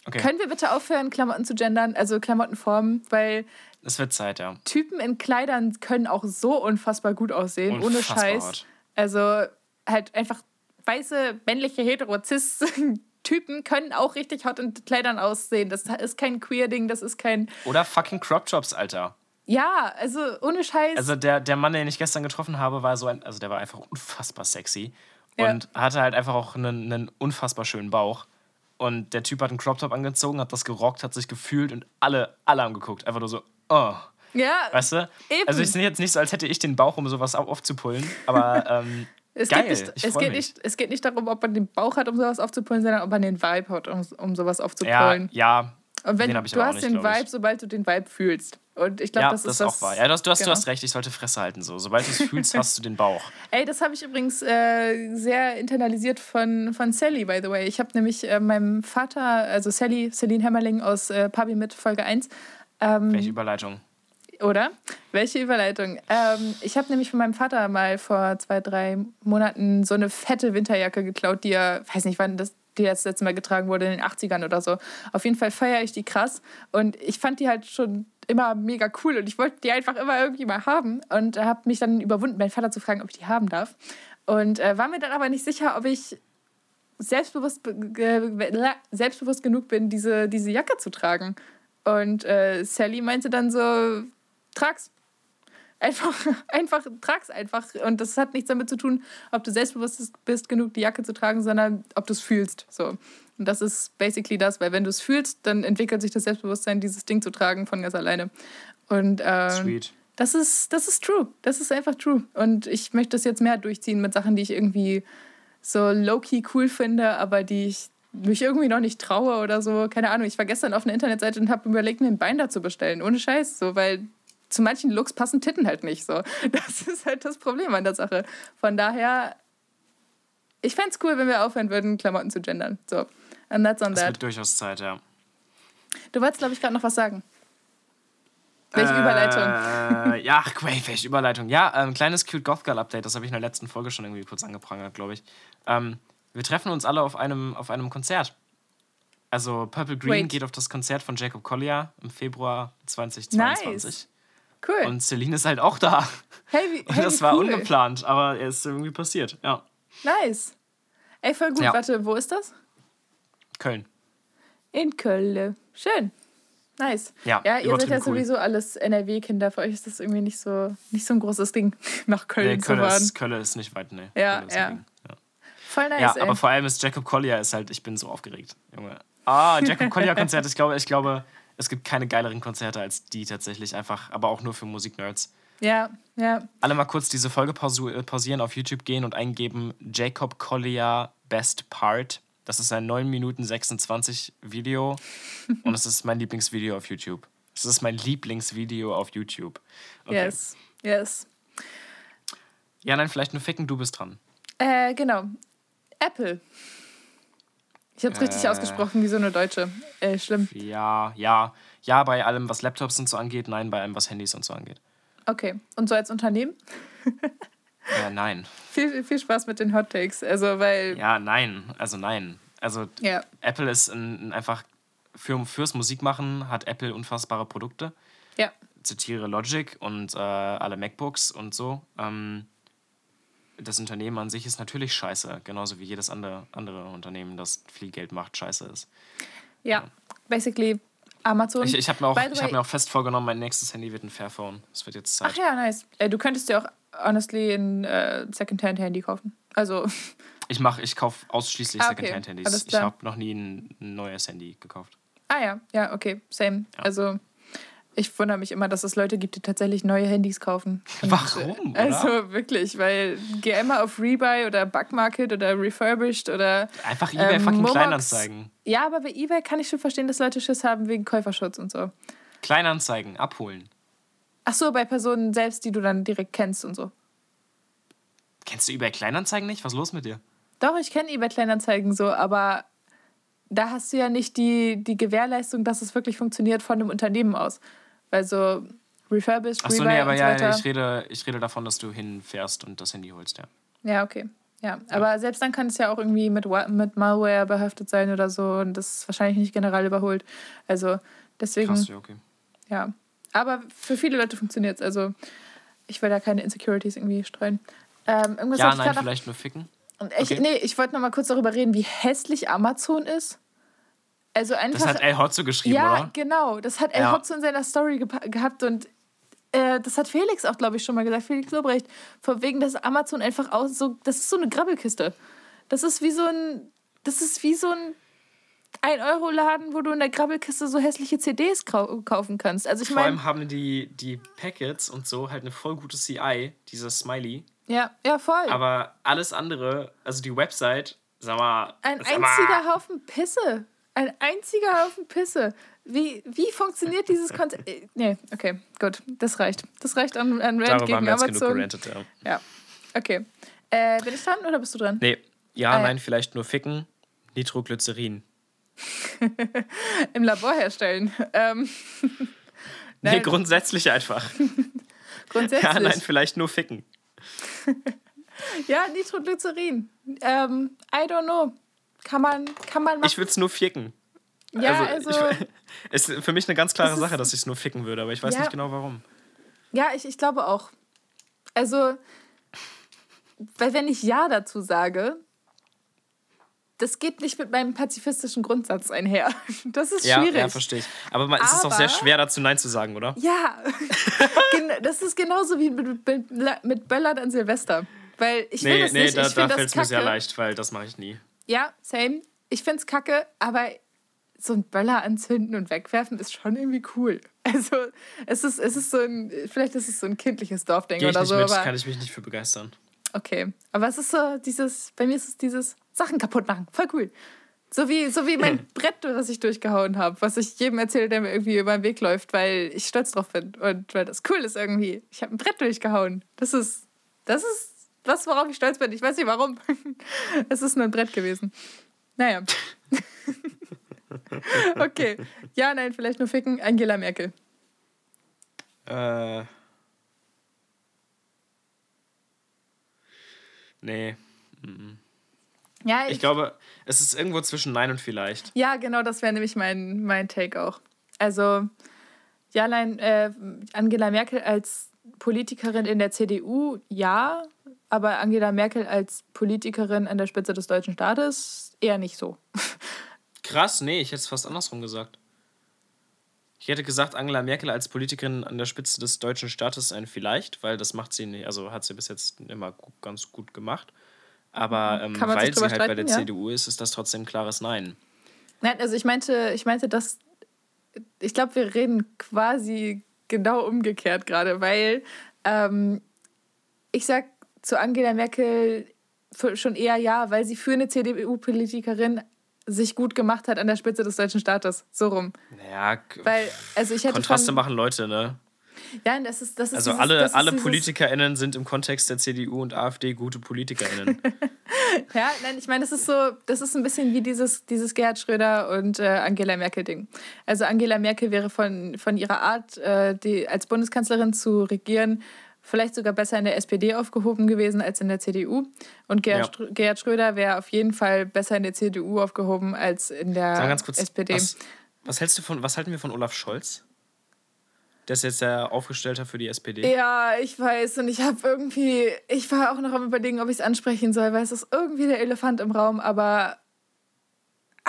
Okay. Können wir bitte aufhören, Klamotten zu gendern, also Klamottenformen, weil Es wird Zeit, ja. Typen in Kleidern können auch so unfassbar gut aussehen, ohne Unfassbar Scheiß. hot. Also halt einfach weiße, männliche, hetero-cis (laughs) Typen können auch richtig hot in Kleidern aussehen. Das ist kein Queer-Ding, das ist kein. Oder fucking Crop Tops, Alter. Ja, also ohne Scheiß. Also der, der Mann, den ich gestern getroffen habe, war so ein, also der war einfach unfassbar sexy Ja. und hatte halt einfach auch einen, einen unfassbar schönen Bauch. Und der Typ hat einen Crop Top angezogen, hat das gerockt, hat sich gefühlt und alle, alle haben geguckt. Einfach nur so, oh. ja, Weißt du? Eben. Also ich sehe jetzt nicht so, als hätte ich den Bauch, um sowas au- aufzupullen, aber (laughs) ähm, es, geil. geht nicht, ich es, geht nicht, es geht nicht darum, ob man den Bauch hat, um sowas aufzupullen, sondern ob man den Vibe hat, um, um sowas Ja, aufzupullen. ja, Und wenn den du hast nicht, den ich. Vibe, sobald du den Vibe fühlst. Und ich glaube, ja, das das ist das. auch wahr. Ja, du hast, du, hast, genau. du hast recht, ich sollte Fresse halten. So. Sobald du es fühlst, (laughs) hast du den Bauch. Ey, das habe ich übrigens äh, sehr internalisiert von, von Sally, by the way. Ich habe nämlich äh, meinem Vater, also Sally, Celine Hämmerling aus äh, Pabi mit Folge 1, ähm, Welche Überleitung? oder? Welche Überleitung? Ähm, ich habe nämlich von meinem Vater mal vor zwei, drei Monaten so eine fette Winterjacke geklaut, die er, weiß nicht, wann das, die das letzte Mal getragen wurde, in den 80ern oder so. Auf jeden Fall feiere ich die krass. Und ich fand die halt schon immer mega cool und ich wollte die einfach immer irgendwie mal haben und habe mich dann überwunden, meinen Vater zu fragen, ob ich die haben darf. Und äh, war mir dann aber nicht sicher, ob ich selbstbewusst, selbstbewusst genug bin, diese, diese Jacke zu tragen. Und äh, Sally meinte dann so, trag's. Einfach, (laughs) einfach, trag's einfach. Und das hat nichts damit zu tun, ob du selbstbewusst bist, genug die Jacke zu tragen, sondern ob du es fühlst. So. Und das ist basically das, weil wenn du es fühlst, dann entwickelt sich das Selbstbewusstsein, dieses Ding zu tragen von ganz alleine. Und ähm, Sweet. das ist, das ist true. Das ist einfach true. Und ich möchte das jetzt mehr durchziehen mit Sachen, die ich irgendwie so low-key cool finde, aber die ich mich irgendwie noch nicht traue oder so. Keine Ahnung. Ich war gestern auf einer Internetseite und habe überlegt, mir ein Bein dazu bestellen. Ohne Scheiß. So, weil zu manchen Looks passen Titten halt nicht so. (laughs) Das ist halt das Problem an der Sache. Von daher, ich fände es cool, wenn wir aufhören würden, Klamotten zu gendern. So. And that's on that. wird durchaus Zeit, ja. Du wolltest, glaube ich, gerade noch was sagen. Welche Überleitung? Äh, ja, wait, welche Überleitung? Ja, ein kleines Cute Goth Girl Update, das habe ich in der letzten Folge schon irgendwie kurz angeprangert, glaube ich. Ähm, wir treffen uns alle auf einem, auf einem Konzert. Also Purple Green Wait. geht auf das Konzert von Jacob Collier im Februar 2022. Nice. Cool. Und Celine ist halt auch da. hey, wie, (laughs) Und hey, das war cool. ungeplant, aber es ist irgendwie passiert. Ja. Nice. Ey, voll gut. Ja. Warte, wo ist das? Köln. In Köln. Schön. Nice. Ja, ja ihr seid ja cool. sowieso alles NRW-Kinder. Für euch ist das irgendwie nicht so, nicht so ein großes Ding, (laughs) nach Köln Nee, zu fahren. ist, Köln ist nicht weit, ne. Ja, ja. Voll nice, Ja, ey. aber vor allem ist Jacob Collier ist halt, ich bin so aufgeregt, Junge. Ah, Jacob (laughs) Collier Konzert, ich glaube, ich glaube, es gibt keine geileren Konzerte als die tatsächlich einfach, aber auch nur für Musiknerds. Ja, ja. Alle mal kurz diese Folge pausu- pausieren, auf YouTube gehen und eingeben Jacob Collier Best Part. Das ist ein 9 Minuten 26 Video (laughs) und es ist mein Lieblingsvideo auf YouTube. Es ist mein Lieblingsvideo auf YouTube. Okay. Yes, yes. Ja, nein, vielleicht nur ficken, du bist dran. Äh, genau. Apple. Ich habe es richtig Äh. ausgesprochen, wie so eine Deutsche. Äh, schlimm. Ja, ja, ja, bei allem, was Laptops und so angeht, nein, bei allem, was Handys und so angeht. Okay. Und so als Unternehmen? (laughs) Äh, nein. Viel, viel Spaß mit den Hot Takes. Also, weil. Ja, nein. Also nein. Also Ja. Apple ist ein, ein einfach für, fürs Musikmachen hat Apple unfassbare Produkte. Ja. Zitiere Logic und äh, alle MacBooks und so. Ähm, das Unternehmen an sich ist natürlich scheiße, genauso wie jedes andere, andere Unternehmen, das viel Geld macht, scheiße ist. Ja. Basically Amazon. Ich, ich habe mir, auch- ich hab mir auch fest vorgenommen, mein nächstes Handy wird ein Fairphone. Es wird jetzt Zeit. Ach ja, nice. Äh, du könntest dir auch honestly ein äh, Secondhand-Handy kaufen. Also, (laughs) Ich mach, ich kaufe ausschließlich Ah, okay. Secondhand-Handys. Ich habe noch nie ein, ein neues Handy gekauft. ah ja, ja, okay, same. Ja. Also, ich wundere mich immer, dass es Leute gibt, die tatsächlich neue Handys kaufen. Und, Warum, äh, Also wirklich, weil geh immer auf Rebuy oder Bugmarket oder Refurbished oder. Einfach eBay ähm, fucking Momox. Kleinanzeigen. Ja, aber bei eBay kann ich schon verstehen, dass Leute Schiss haben wegen Käuferschutz und so. Kleinanzeigen, abholen. Ach so, bei Personen selbst, die du dann direkt kennst und so. Kennst du eBay Kleinanzeigen nicht? Was ist los mit dir? Doch, ich kenne eBay Kleinanzeigen so, aber da hast du ja nicht die, die Gewährleistung, dass es wirklich funktioniert von dem Unternehmen aus. Weil so refurbished, Achso, nee, aber ja, weiter. ich rede, ich rede davon, dass du hinfährst und das Handy holst, ja. Ja, okay. Ja, aber selbst dann kann es ja auch irgendwie mit, mit Malware behaftet sein oder so und das ist wahrscheinlich nicht generell überholt. Also deswegen, Krass, ja, okay. ja. Aber für viele Leute funktioniert es. Also ich will da keine Insecurities irgendwie streuen. Ähm, irgendwas Ja, nein, noch- vielleicht nur ficken. Und ich, Okay. nee, ich wollte noch mal kurz darüber reden, wie hässlich Amazon ist. Also einfach. Das hat El Hotzo geschrieben, ja, oder? genau. Das hat El Ja. Hotzo in seiner Story gehabt und äh, das hat Felix auch, glaube ich, schon mal gesagt. Felix Lobrecht. Von wegen, dass Amazon einfach aus so. Das ist so eine Grabbelkiste. Das ist wie so ein. Das ist wie so ein 1-Euro-Laden, wo du in der Grabbelkiste so hässliche CDs kau kaufen kannst. Also ich Vor meine. allem haben die, die Packets und so halt eine voll gute CI, dieses Smiley. Ja, ja, voll. Aber alles andere, also die Website, sag mal. Ein sag mal, einziger Haufen Pisse. Ein einziger Haufen Pisse. Wie, wie funktioniert dieses Konzept? Äh, Nee, okay, gut. Das reicht. Das reicht an, an Rant Darüber gegen haben wir jetzt genug gerantet, ja. Ja, okay. Äh, bin ich dran oder bist du dran? Nee, ja, ja. nein, vielleicht nur ficken. Nitroglycerin. (laughs) Im Labor herstellen. Ähm, (laughs) Nee, grundsätzlich einfach. (laughs) grundsätzlich. Ja, nein, vielleicht nur ficken. Ja, Nitroglycerin. Ähm, I don't know. Kann man, kann man machen. Ich würde es nur ficken. ja, also, ich, (laughs) ist für mich eine ganz klare Sache, dass ich es nur ficken würde, aber ich weiß Ja. nicht genau warum. ja, ich, ich glaube auch. Also, weil wenn ich Ja dazu sage, das geht nicht mit meinem pazifistischen Grundsatz einher. (laughs) Das ist Ja, schwierig. ja, verstehe ich. Aber man, es ist auch sehr schwer dazu Nein zu sagen, oder? Ja, (laughs) das ist genauso wie mit, mit, mit Böllern an Silvester. Weil ich will Nee, das nee, nicht. da, ich da fällt es mir sehr leicht, weil das mache ich nie. Ja, same. Ich finde es kacke, aber so ein Böller anzünden und wegwerfen ist schon irgendwie cool. (laughs) Also, es ist, es ist so ein, vielleicht ist es so ein kindliches Dorfding oder so, mit, aber kann ich mich nicht für begeistern. okay. Aber es ist so dieses, bei mir ist es dieses Sachen kaputt machen. Voll cool. So wie, so wie mein (laughs) Brett, was ich durchgehauen habe, was ich jedem erzähle, der mir irgendwie über den Weg läuft, weil ich stolz drauf bin und weil das cool ist irgendwie. Ich habe ein Brett durchgehauen. Das ist, das ist was, worauf ich stolz bin. Ich weiß nicht warum. (laughs) Es ist nur ein Brett gewesen. Naja. (laughs) okay. Ja, nein, vielleicht nur ficken. Angela Merkel. Äh. Nee. Ja, Ich glaube, es ist irgendwo zwischen Nein und vielleicht. Ja, genau, das wäre nämlich mein, mein Take auch. Also, ja, nein, äh, Angela Merkel als Politikerin in der CDU, ja, aber Angela Merkel als Politikerin an der Spitze des deutschen Staates eher nicht so. (laughs) Krass, nee, ich hätte es fast andersrum gesagt. Ich hätte gesagt, Angela Merkel als Politikerin an der Spitze des deutschen Staates ein Vielleicht, weil das macht sie nicht, also hat sie bis jetzt immer ganz gut gemacht. Aber ähm, man sich weil sie halt bei der ja? CDU ist, ist das trotzdem ein klares Nein. Nein, also ich meinte, ich meinte, dass ich glaube, wir reden quasi genau umgekehrt gerade, weil Ähm, ich sag zu Angela Merkel schon eher ja, weil sie für eine CDU-Politikerin sich gut gemacht hat an der Spitze des deutschen Staates. So rum. Ja, weil, also ich hätte Kontraste von, machen Leute, ne? Ja, das ist, das ist Also dieses, alle, alle PolitikerInnen sind im Kontext der CDU und AfD gute PolitikerInnen. (laughs) ja, nein, ich meine, das ist so, das ist ein bisschen wie dieses, dieses Gerhard Schröder und äh, Angela Merkel-Ding. Also Angela Merkel wäre von, von ihrer Art, äh, die, als Bundeskanzlerin zu regieren, vielleicht sogar besser in der SPD aufgehoben gewesen als in der CDU. Und Gerhard, ja. Gerhard Schröder wäre auf jeden Fall besser in der CDU aufgehoben als in der kurz, SPD. Was, was, hältst du von, was halten wir von Olaf Scholz? Der ist jetzt der Aufgestellter für die SPD. Ja, ich weiß. Und ich habe irgendwie, ich war auch noch am überlegen, ob ich es ansprechen soll, weil es ist irgendwie der Elefant im Raum, aber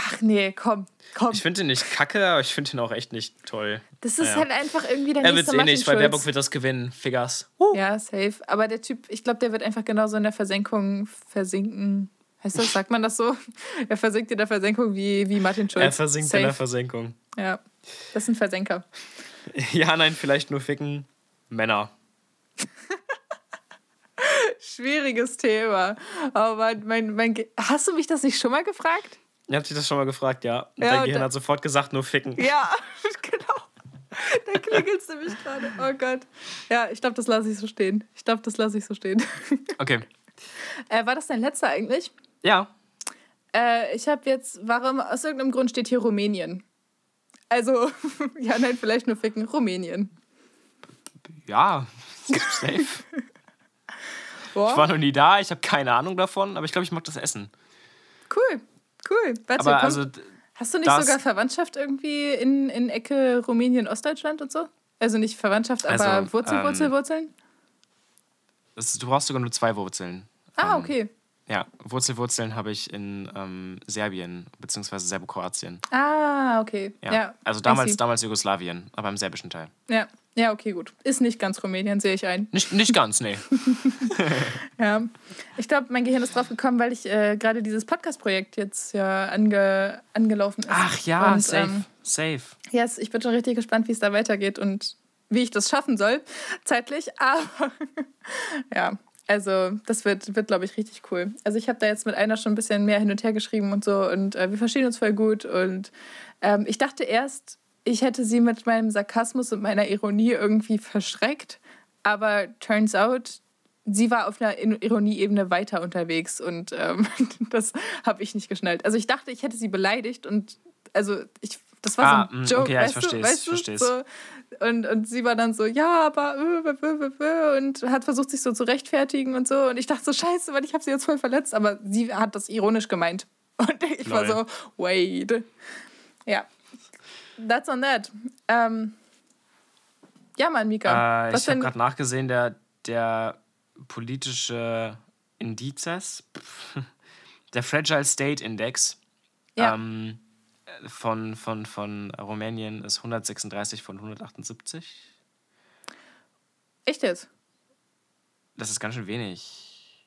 ach nee, komm, komm. Ich finde ihn nicht kacke, aber ich finde ihn auch echt nicht toll. Das ist naja. halt einfach irgendwie der Er wird es eh nicht, weil Baerbock wird das gewinnen. Figures. Uh. Ja, safe. Aber der Typ, ich glaube, der wird einfach genauso in der Versenkung versinken. Heißt das, sagt man das so? (laughs) Er versinkt in der Versenkung wie, wie Martin Schulz. Er versinkt safe. in der Versenkung. Ja, das ist ein Versenker. (laughs) Ja, nein, vielleicht nur ficken Männer. (laughs) Schwieriges Thema. Aber mein, mein, hast du mich das nicht schon mal gefragt? Ich hab dich das schon mal gefragt, ja. Und ja, dein Gehirn hat sofort gesagt, nur ficken. Ja, (laughs) genau. Da klingelst du mich gerade. Oh Gott. Ja, ich glaube, das lasse ich so stehen. Ich glaube, das lasse ich so stehen. (laughs) Okay. Äh, war das dein letzter eigentlich? Ja. Äh, ich habe jetzt, warum, aus irgendeinem Grund steht hier Rumänien. Also, (laughs) ja, nein, vielleicht nur ficken. Rumänien. Ja, safe. Boah. Ich war noch nie da, ich habe keine Ahnung davon, aber ich glaube, ich mag das Essen. Cool, cool. Warte, aber also, hast du nicht sogar Verwandtschaft irgendwie in, in Ecke Rumänien, Ostdeutschland und so? Also nicht Verwandtschaft, aber also, Wurzel, ähm, Wurzel, Wurzeln? Das, du brauchst sogar nur zwei Wurzeln. Ah, ähm, okay. Ja, Wurzelwurzeln habe ich in ähm, Serbien bzw. Serbokroatien. Ah, okay. Ja. ja also damals, damals Jugoslawien, aber im serbischen Teil. Ja. Ja, okay, gut. Ist nicht ganz Rumänien, sehe ich ein. Nicht, nicht ganz, nee. (laughs) ja. Ich glaube, mein Gehirn ist drauf gekommen, weil ich äh, gerade dieses Podcast-Projekt jetzt ja ange, angelaufen ist. Ach ja, und, safe. Ähm, safe. Yes, ich bin schon richtig gespannt, wie es da weitergeht und wie ich das schaffen soll, zeitlich. (laughs) Aber ja, also, das wird, wird glaube ich, richtig cool. Also, ich habe da jetzt mit einer schon ein bisschen mehr hin und her geschrieben und so und äh, wir verstehen uns voll gut. Und ähm, ich dachte erst, ich hätte sie mit meinem Sarkasmus und meiner Ironie irgendwie verschreckt. Aber turns out, sie war auf einer Ironieebene weiter unterwegs und ähm, (laughs) das habe ich nicht geschnallt. Also, ich dachte, ich hätte sie beleidigt und also ich das war ah, so ein mm, Joke, okay, ja, weißt ich du, weißt? Versteh's. So, und, und sie war dann so, ja, aber äh, und hat versucht, sich so zu rechtfertigen und so. Und ich dachte so, scheiße, weil ich habe sie jetzt voll verletzt. Aber sie hat das ironisch gemeint. (laughs) Und ich Lol. war so, wait. Ja, that's on that. Ähm, ja, Mann, Mika. Äh, ich habe gerade nachgesehen, der, der politische Indizes, (laughs) der Fragile State Index, ja. ähm, von, von, von Rumänien ist 136 von 178. Echt jetzt? Das ist ganz schön wenig.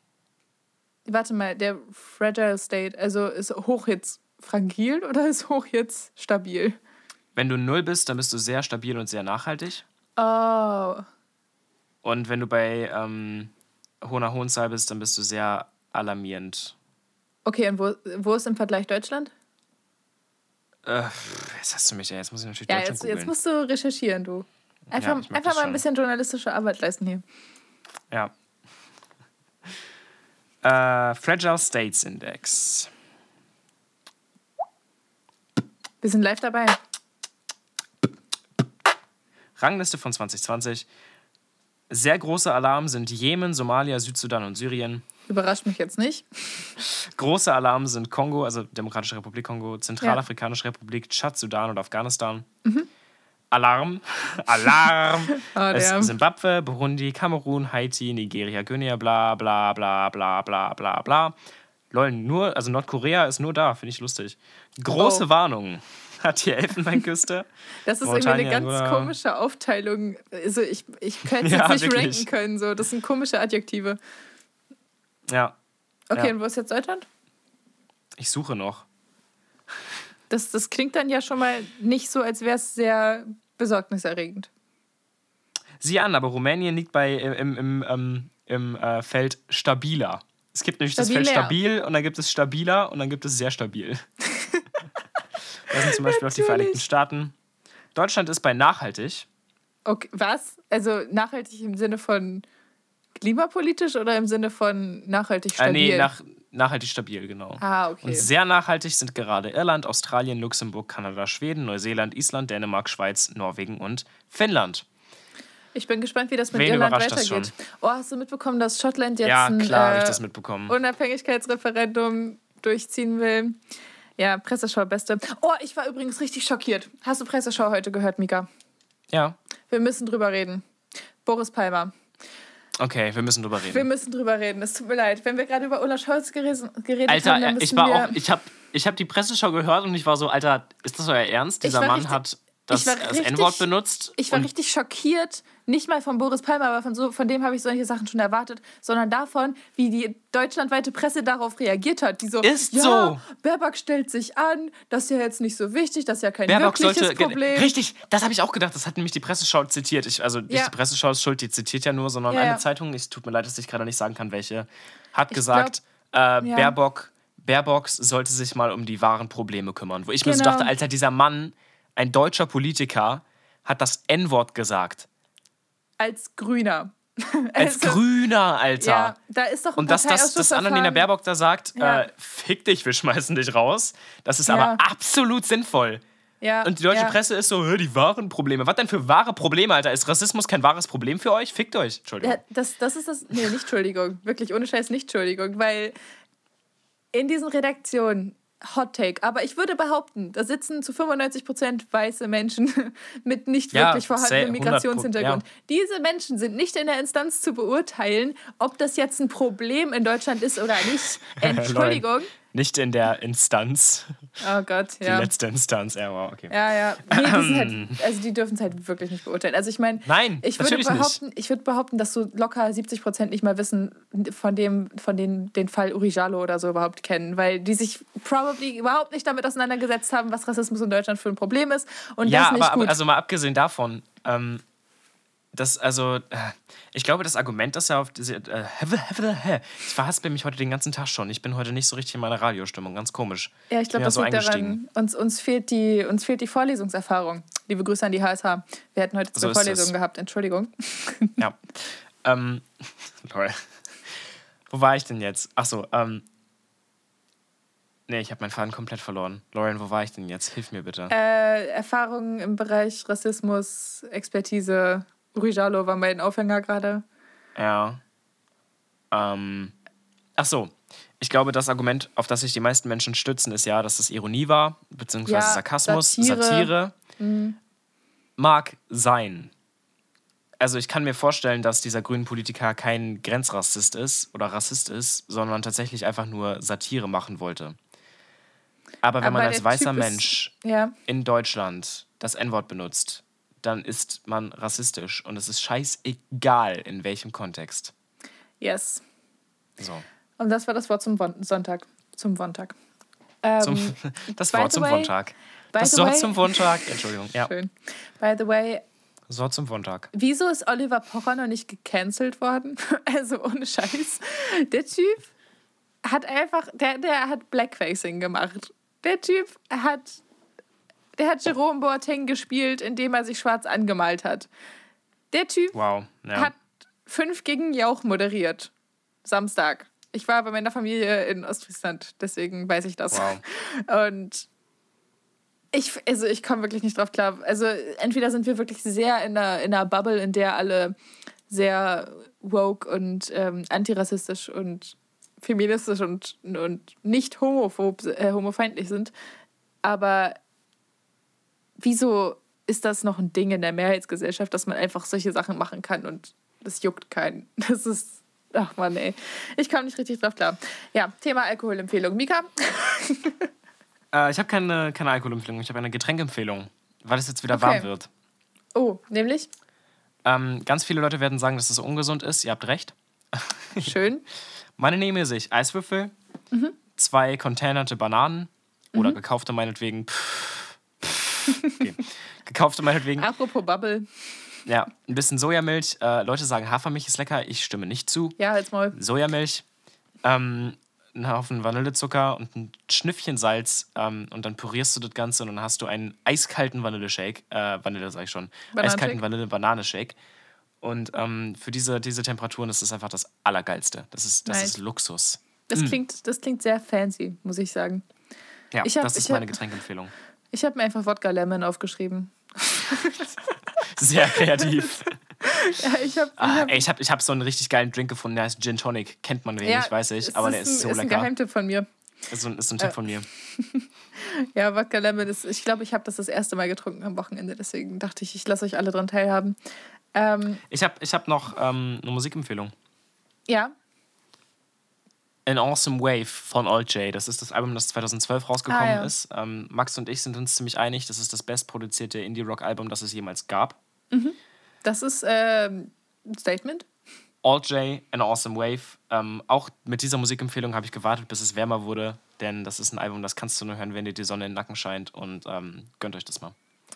Warte mal, der Fragile State, also ist hoch jetzt fragil oder ist hoch jetzt stabil? Wenn du null bist, dann bist du sehr stabil und sehr nachhaltig. Oh. Und wenn du bei ähm, hoher Hohenzahl bist, dann bist du sehr alarmierend. Okay, und wo, wo ist im Vergleich Deutschland? Äh, jetzt hast du mich ja, jetzt muss ich natürlich ja, jetzt, jetzt musst du recherchieren, du. Einfach, ja, einfach mal ein bisschen journalistische Arbeit leisten hier. Ja. (laughs) Äh, Fragile States Index. Wir sind live dabei. Rangliste von 2020. Sehr große Alarm sind Jemen, Somalia, Südsudan und Syrien. Überrascht mich jetzt nicht. Große Alarme sind Kongo, also Demokratische Republik Kongo, Zentralafrikanische ja. Republik, Tschad, Sudan und Afghanistan. Mhm. Alarm, (laughs) Alarm. (laughs) oh, Zimbabwe, Burundi, Kamerun, Haiti, Nigeria, Guinea, bla bla bla bla bla bla bla. Lol, nur, also Nordkorea ist nur da, finde ich lustig. Große oh. Warnung hat die Elfenbeinküste. (laughs) Das ist irgendwie eine ganz oder? komische Aufteilung. Also ich, ich könnte es ja, nicht wirklich. ranken können. So. Das sind komische Adjektive. Ja. Okay, ja. und wo ist jetzt Deutschland? Ich suche noch. Das, das klingt dann ja schon mal nicht so, als wäre es sehr besorgniserregend. Sieh an, aber Rumänien liegt bei, im, im, im, im äh, Feld stabiler. Es gibt nämlich das Feld stabil und dann gibt es stabiler und dann gibt es sehr stabil. (laughs) das sind zum Beispiel auch die Vereinigten. Staaten. Deutschland ist bei nachhaltig. Okay, was? Also nachhaltig im Sinne von klimapolitisch oder im Sinne von nachhaltig Äh, stabil? nee, nach, nachhaltig stabil, genau. ah, okay. Und sehr nachhaltig sind gerade Irland, Australien, Luxemburg, Kanada, Schweden, Neuseeland, Island, Dänemark, Schweiz, Norwegen und Finnland. Ich bin gespannt, wie das mit Wen Irland weitergeht. Oh, hast du mitbekommen, dass Schottland jetzt Ja, ein klar, habe äh, ich das mitbekommen. Unabhängigkeitsreferendum durchziehen will? Ja, Presseschau beste. Oh, ich war übrigens richtig schockiert. Hast du Presseschau heute gehört, Mika? Ja, Wir müssen drüber reden. Boris Palmer. Okay, wir müssen drüber reden. Wir müssen drüber reden. Es tut mir leid. Wenn wir gerade über Olaf Scholz geredet, Alter, haben, dann äh, müssen ich war wir... auch, ich habe ich hab die Presseschau gehört und ich war so, Alter, ist das euer Ernst? Dieser Mann hat das, ich war das richtig- N-Wort benutzt. Ich war richtig schockiert, nicht mal von Boris Palmer, aber von, so, von dem habe ich solche Sachen schon erwartet, sondern davon, wie die deutschlandweite Presse darauf reagiert hat. Die so, Ist ja, so. Baerbock stellt sich an, das ist ja jetzt nicht so wichtig, das ist ja kein Baerbock wirkliches sollte. Problem. Richtig, das habe ich auch gedacht. Das hat nämlich die Presseschau zitiert. Ich, also nicht Ja. die Presseschau ist schuld, die zitiert ja nur, sondern Ja, eine. Zeitung, es tut mir leid, dass ich gerade nicht sagen kann, welche, hat Ich gesagt, äh, ja. Baerbock, Baerbock sollte sich mal um die wahren Probleme kümmern. Wo ich mir so Genau. dachte, Alter, dieser Mann, ein deutscher Politiker, hat das N-Wort gesagt. Als Grüner. (laughs) Als Also, Grüner, Alter. Ja, da ist doch ein Und dass das, das Annalena. Baerbock da sagt, Ja. äh, fick dich, wir schmeißen dich raus, das ist Ja. aber absolut sinnvoll. Ja, Und die deutsche. Presse ist so, "Hä, die wahren Probleme. Was denn für wahre Probleme, Alter? Ist Rassismus kein wahres Problem für euch? Fickt euch. Entschuldigung. Ja, das, das ist das. Nee, nicht Entschuldigung. Wirklich, ohne Scheiß nicht Entschuldigung. Weil in diesen Redaktionen, Hot Take, aber ich würde behaupten, da sitzen zu 95% weiße Menschen (laughs) mit nicht Ja, wirklich vorhandenem say- 100 Migrationshintergrund. ja. Diese Menschen sind nicht in der Instanz zu beurteilen, ob das jetzt ein Problem in Deutschland ist oder nicht. (laughs) Entschuldigung. Nicht in der Instanz. Oh Gott, Die ja. letzte Instanz. Ja, wow, okay. Ja, ja. Nee, die (clears throat) halt, also die dürfen es halt wirklich nicht beurteilen. Also ich meine, Nein, ich würde natürlich nicht. behaupten, ich würde behaupten, dass so locker 70 Prozent nicht mal wissen von dem, von den, den Fall Uri Jalo oder so überhaupt kennen, weil die sich probably überhaupt nicht damit auseinandergesetzt haben, was Rassismus in Deutschland für ein Problem ist und Ja, das nicht aber, aber gut. also mal abgesehen davon, ähm, das, also, äh, ich glaube, das Argument, das ja auf diese. Äh, ich verhaspel mich heute den ganzen Tag schon. Ich bin heute nicht so richtig in meiner Radiostimmung. Ganz komisch. ja, ich glaube, das so liegt daran, uns, uns, fehlt die, uns fehlt die Vorlesungserfahrung. Liebe Grüße an die HSH. Wir hätten heute So zwei ist es. Vorlesungen gehabt, Entschuldigung. (laughs) Ja. ähm, (laughs) lol. Wo war ich denn jetzt? Ach so, ähm. Nee, ich habe meinen Faden komplett verloren. Lauren, wo war ich denn jetzt? Hilf mir bitte. Äh, Erfahrungen im Bereich Rassismus, Expertise. Uri Jalo war mein Aufhänger gerade. Ja. Ähm. Ach so. Ich glaube, das Argument, auf das sich die meisten Menschen stützen, ist ja, dass es Ironie war, beziehungsweise Ja, Sarkasmus, Satire. Satire. Mhm. Mag sein. Also ich kann mir vorstellen, dass dieser grüne Politiker kein Grenzrassist ist oder Rassist ist, sondern tatsächlich einfach nur Satire machen wollte. Aber wenn Aber man als weißer ist- Mensch Ja, in Deutschland das N-Wort benutzt, dann ist man rassistisch und es ist scheißegal, in welchem Kontext. yes. So. Und das war das Wort zum Won Sonntag. Zum Wontag. Ähm, Zum, (laughs) das Wort zum way- Wontag. Das Wort zum Wontag. Entschuldigung. Ja, Schön. By the way, das Wort zum Wontag. wieso ist Oliver Pocher noch nicht gecancelt worden? (laughs) Also ohne Scheiß. Der Typ hat einfach, der, der hat Blackfacing gemacht. Der Typ hat, der hat Jerome Boateng gespielt, indem er sich schwarz angemalt hat. Der Typ Wow. Ja. hat fünf gegen Jauch moderiert. Samstag. Ich war bei meiner Familie in Ostfriesland, deswegen weiß ich das. Wow. (laughs) Und ich, also ich komme wirklich nicht drauf klar. Also entweder sind wir wirklich sehr in einer, in einer Bubble, in der alle sehr woke und ähm, antirassistisch und feministisch und, und nicht homophob, äh, homofeindlich sind. Aber wieso ist das noch ein Ding in der Mehrheitsgesellschaft, dass man einfach solche Sachen machen kann und das juckt keinen? (laughs) Das ist. Ach man, ey. Ich komme nicht richtig drauf klar. Ja, Thema Alkoholempfehlung. Mika? (laughs) Äh, ich habe keine, keine Alkoholempfehlung, ich habe eine Getränkempfehlung, weil es jetzt wieder Okay. warm wird. Oh, nämlich? Ähm, ganz viele Leute werden sagen, dass es ungesund ist. Ihr habt recht. (laughs) Schön. Meine nehme sich Eiswürfel, Mhm. zwei containerte Bananen oder gekaufte meinetwegen. Pff, okay. Gekaufte meinetwegen. Apropos Bubble. Ja, ein bisschen Sojamilch. Äh, Leute sagen, Hafermilch ist lecker. Ich stimme nicht zu. Ja, jetzt mal. Sojamilch, ähm, einen Haufen Vanillezucker und ein Schnüffchen Salz ähm, und dann pürierst du das Ganze und dann hast du einen eiskalten Vanilleshake. Äh, Vanille sag ich schon. Eiskalten Vanille-Bananeshake. Und ähm, für diese, diese Temperaturen ist das einfach das Allergeilste. Das ist, das Nice. ist Luxus. Das, klingt, das klingt sehr fancy, muss ich sagen. Ja, Ich hab- das ist ich hab- meine Getränkempfehlung. Ich habe mir einfach Wodka Lemon aufgeschrieben. (laughs) Sehr kreativ. Ja, ich habe. Ah, hab, ey, ich habe ich hab so einen richtig geilen Drink gefunden, der heißt Gin Tonic. Kennt man wenig, weiß es ich, aber der ein, ist so ist ein lecker. Geheimtipp von mir. Ist so, ein- ist so ein Tipp von mir. (laughs) Ja, Wodka Lemon ist. Ich glaube, ich habe das das erste Mal getrunken am Wochenende. Deswegen dachte ich, ich lasse euch alle dran teilhaben. Ähm, Ich habe ich hab noch ähm, eine Musikempfehlung. ja, An Awesome Wave von Old J. Das ist das Album, das 2012 rausgekommen Ah, ja. ist. Ähm, Max und ich sind uns ziemlich einig, das ist das bestproduzierte Indie-Rock-Album, das es jemals gab. das ist ähm, ein Statement. Old J, An Awesome Wave. Ähm, auch mit dieser Musikempfehlung habe ich gewartet, bis es wärmer wurde, denn das ist ein Album, das kannst du nur hören, wenn dir die Sonne in den Nacken scheint und ähm, gönnt euch das mal.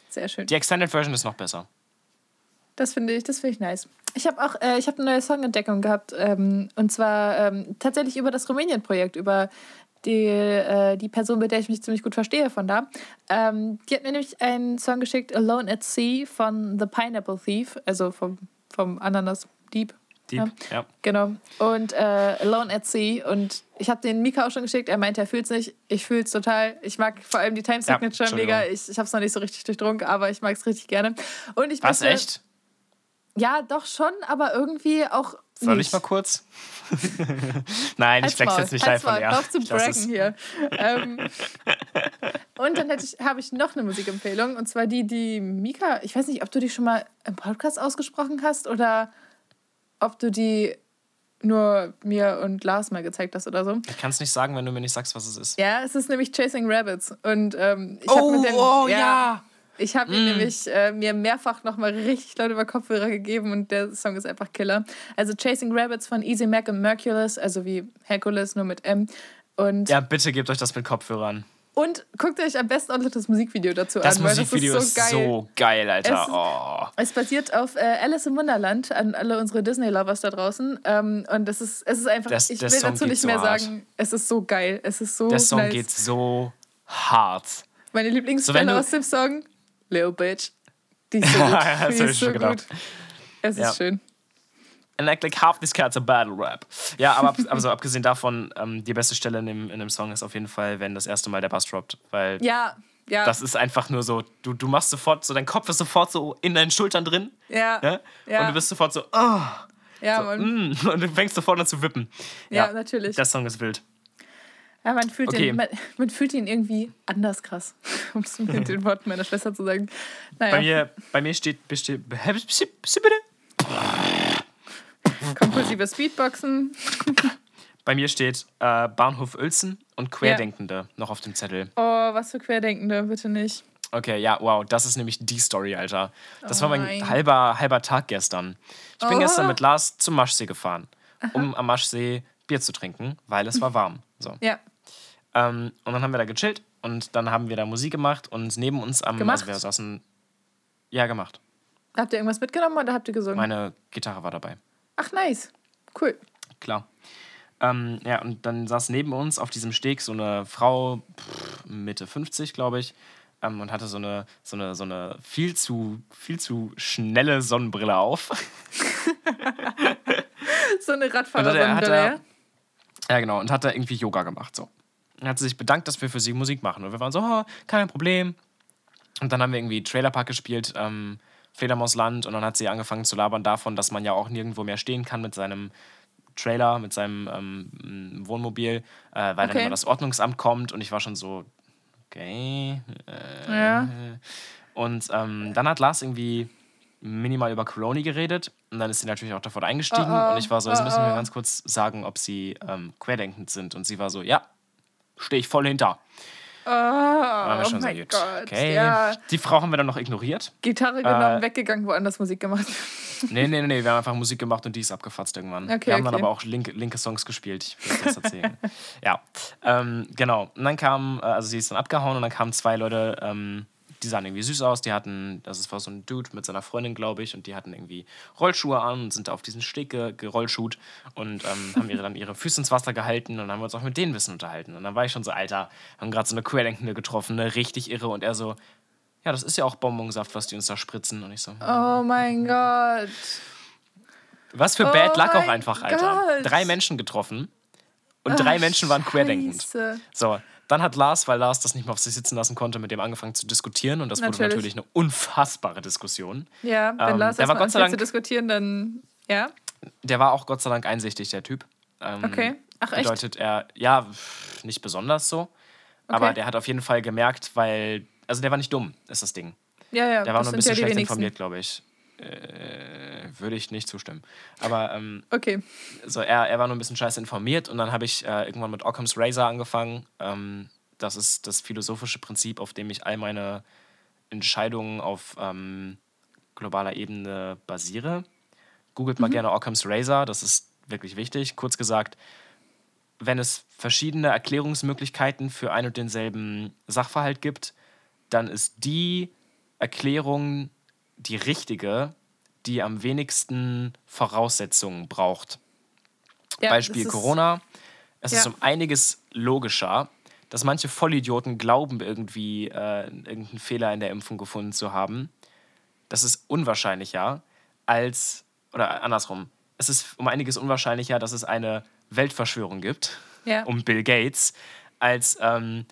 Sehr schön. Die Extended Version ist noch besser. Das finde ich, das finde ich nice. Ich habe auch, äh, ich habe eine neue Songentdeckung gehabt ähm, und zwar ähm, tatsächlich über das Rumänien-Projekt, über die, äh, die Person, mit der ich mich ziemlich gut verstehe von da. Ähm, die hat mir nämlich einen Song geschickt, Alone at Sea von The Pineapple Thief, also vom, vom Ananas Dieb. Deep, ja. Genau. Und äh, Alone at Sea. Und ich habe den Mika auch schon geschickt. Er meinte, er fühlt es nicht. Ich fühle es total. Ich mag vor allem die Time Signature Entschuldigung. mega. Ich, ich habe es noch nicht so richtig durchtrunken, aber ich mag es richtig gerne. Und ich Was, möchte- echt? Ja, doch schon, aber irgendwie auch. Soll nicht. ich mal kurz? (laughs) Nein, ich Halt's flex Maul, jetzt nicht halt's Maul, dir. Auf zu Ich braggen hier. ähm, und dann ich, habe ich noch eine Musikempfehlung. Und zwar die, die Mika, ich weiß nicht, ob du die schon mal im Podcast ausgesprochen hast oder ob du die nur mir und Lars mal gezeigt hast oder so. Ich kann es nicht sagen, wenn du mir nicht sagst, was es ist. Ja, es ist nämlich Chasing Rabbits. Und ähm, ich habe mit dem. oh, ja. Ich habe ihn nämlich äh, mir mehrfach nochmal richtig laut über Kopfhörer gegeben und der Song ist einfach Killer. Also Chasing Rabbits von Easy Mac und Merculus, also wie Hercules, nur mit M. Und, Ja, bitte gebt euch das mit Kopfhörern. und guckt euch am besten auch noch das Musikvideo dazu Das an, weil Musikvideo das ist ist so geil. so geil, Alter. Es- oh. Es basiert auf äh, Alice im Wunderland, an alle unsere Disney-Lovers da draußen. Ähm, und es ist, es ist einfach, Das- ich will Song dazu nicht so mehr hart. sagen, es ist so geil. Es ist so Der Song nice. geht so hart. Meine So, Lieblingsstelle du- aus dem Song, Little Bitch. Die (laughs) ist so gut. Ja, das Die ist schon so gedacht. gut. Es Ja. ist schön. And like, like half these cats are battle rap. Ja, aber ab, also abgesehen davon, ähm, die beste Stelle in dem, in dem Song ist auf jeden Fall, wenn das erste Mal der Bass droppt. Weil Ja, ja. das ist einfach nur so, du, du machst sofort so, dein Kopf ist sofort so in deinen Schultern drin. ja, Ne? Ja. Und du bist sofort so, oh, ja, so, mm, und du fängst sofort an zu wippen. ja, natürlich. Der Song ist wild. Ja, man, fühlt Okay. den, man, man fühlt ihn irgendwie anders krass, (laughs) um es mit (laughs) den Worten meiner Schwester zu sagen. Naja, Bei mir, bei mir steht, besteht, kompulsives Beatboxen. (laughs) bei mir steht äh, Bahnhof Uelzen und Querdenkende noch auf dem Zettel. Oh, was für Querdenkende, bitte nicht. Okay, ja, wow, das ist nämlich die Story, Alter. Das war mein nein. halber, halber Tag gestern. Ich bin Oh. gestern mit Lars zum Maschsee gefahren, um am Maschsee Bier zu trinken, weil es war warm. So. Ja, Ähm, und dann haben wir da gechillt und dann haben wir da Musik gemacht und neben uns am Gemacht? Also wir saßen. Ja, gemacht. habt ihr irgendwas mitgenommen oder habt ihr gesungen? Meine Gitarre war dabei. Ach, nice. Cool. Klar. Ähm, ja, und dann saß neben uns auf diesem Steg so eine Frau, pff, Mitte 50, glaube ich, ähm, und hatte so eine, so eine, so eine viel zu, viel zu schnelle Sonnenbrille auf. (laughs) So eine er, er, ja? ja, genau, und hat da irgendwie Yoga gemacht. So. Und hat sie sich bedankt, dass wir für sie Musik machen. Und wir waren so, oh, kein Problem. Und dann haben wir irgendwie Trailerpark gespielt, ähm, Fledermausland. Und dann hat sie angefangen zu labern davon, dass man ja auch nirgendwo mehr stehen kann mit seinem Trailer, mit seinem ähm, Wohnmobil, äh, weil dann Okay. immer das Ordnungsamt kommt. Und ich war schon so, okay. Äh, Ja. Und ähm, dann hat Lars irgendwie minimal über Corona geredet und dann ist sie natürlich auch davon eingestiegen Oh, oh, und ich war so, also oh, müssen wir ganz kurz sagen, ob sie ähm, querdenkend sind und sie war so, ja, stehe ich voll hinter. Oh, oh schon so, mein gut. Gott. Okay. Ja, Die Frau haben wir dann noch ignoriert. Gitarre genommen, Äh, weggegangen, woanders Musik gemacht. (laughs) Nee, nee, nee, wir haben einfach Musik gemacht und die ist abgefatzt irgendwann. Okay, wir haben dann okay. aber auch linke, linke Songs gespielt. Ich will das erzählen. (laughs) ja, ähm, genau. Und dann kam, äh, also sie ist dann abgehauen und dann kamen zwei Leute, ähm, die sahen irgendwie süß aus. Die hatten, das war so ein Dude mit seiner Freundin, glaube ich, und die hatten irgendwie Rollschuhe an und sind auf diesen Steg ge gerollschuht und ähm, haben ihre, dann ihre Füße ins Wasser gehalten und haben uns auch mit denen ein bisschen unterhalten. Und dann war ich schon so, Alter, haben gerade so eine Querdenkende getroffen, ne, richtig irre. Und er so, ja, das ist ja auch Bonbonsaft, was die uns da spritzen. Und ich so, Oh mein Gott. was für Oh Bad Luck auch einfach, Alter. Gott. Drei Menschen getroffen und drei Menschen waren querdenkend. Scheiße. So, dann hat Lars, weil Lars das nicht mehr auf sich sitzen lassen konnte, mit dem angefangen zu diskutieren. Und das wurde Natürlich. natürlich eine unfassbare Diskussion. Ja, wenn Ähm, Lars der war Gott sei anfängt zu Dank- diskutieren, dann. Ja, Der war auch Gott sei Dank einsichtig, der Typ. Ähm, okay. Ach, echt? Bedeutet er, ja, nicht besonders so. Aber Okay. der hat auf jeden Fall gemerkt, weil, also der war nicht dumm, ist das Ding. Ja, ja, Der war nur ein bisschen ja schlecht wenigsten. informiert, glaube ich. Äh, würde ich nicht zustimmen. Aber ähm, Okay. so, er, er war nur ein bisschen scheiße informiert und dann habe ich äh, irgendwann mit Occam's Razor angefangen. Ähm, das ist das philosophische Prinzip, auf dem ich all meine Entscheidungen auf ähm, globaler Ebene basiere. Googelt mal gerne Occam's Razor, das ist wirklich wichtig. Kurz gesagt, wenn es verschiedene Erklärungsmöglichkeiten für ein und denselben Sachverhalt gibt, dann ist die Erklärung die richtige, die am wenigsten Voraussetzungen braucht. Ja, Beispiel ist- Corona. Es ist Ja. um einiges logischer, dass manche Vollidioten glauben, irgendwie äh, irgendeinen Fehler in der Impfung gefunden zu haben. Das ist unwahrscheinlicher als, oder andersrum, es ist um einiges unwahrscheinlicher, dass es eine Weltverschwörung gibt, Ja. um Bill Gates, als ähm,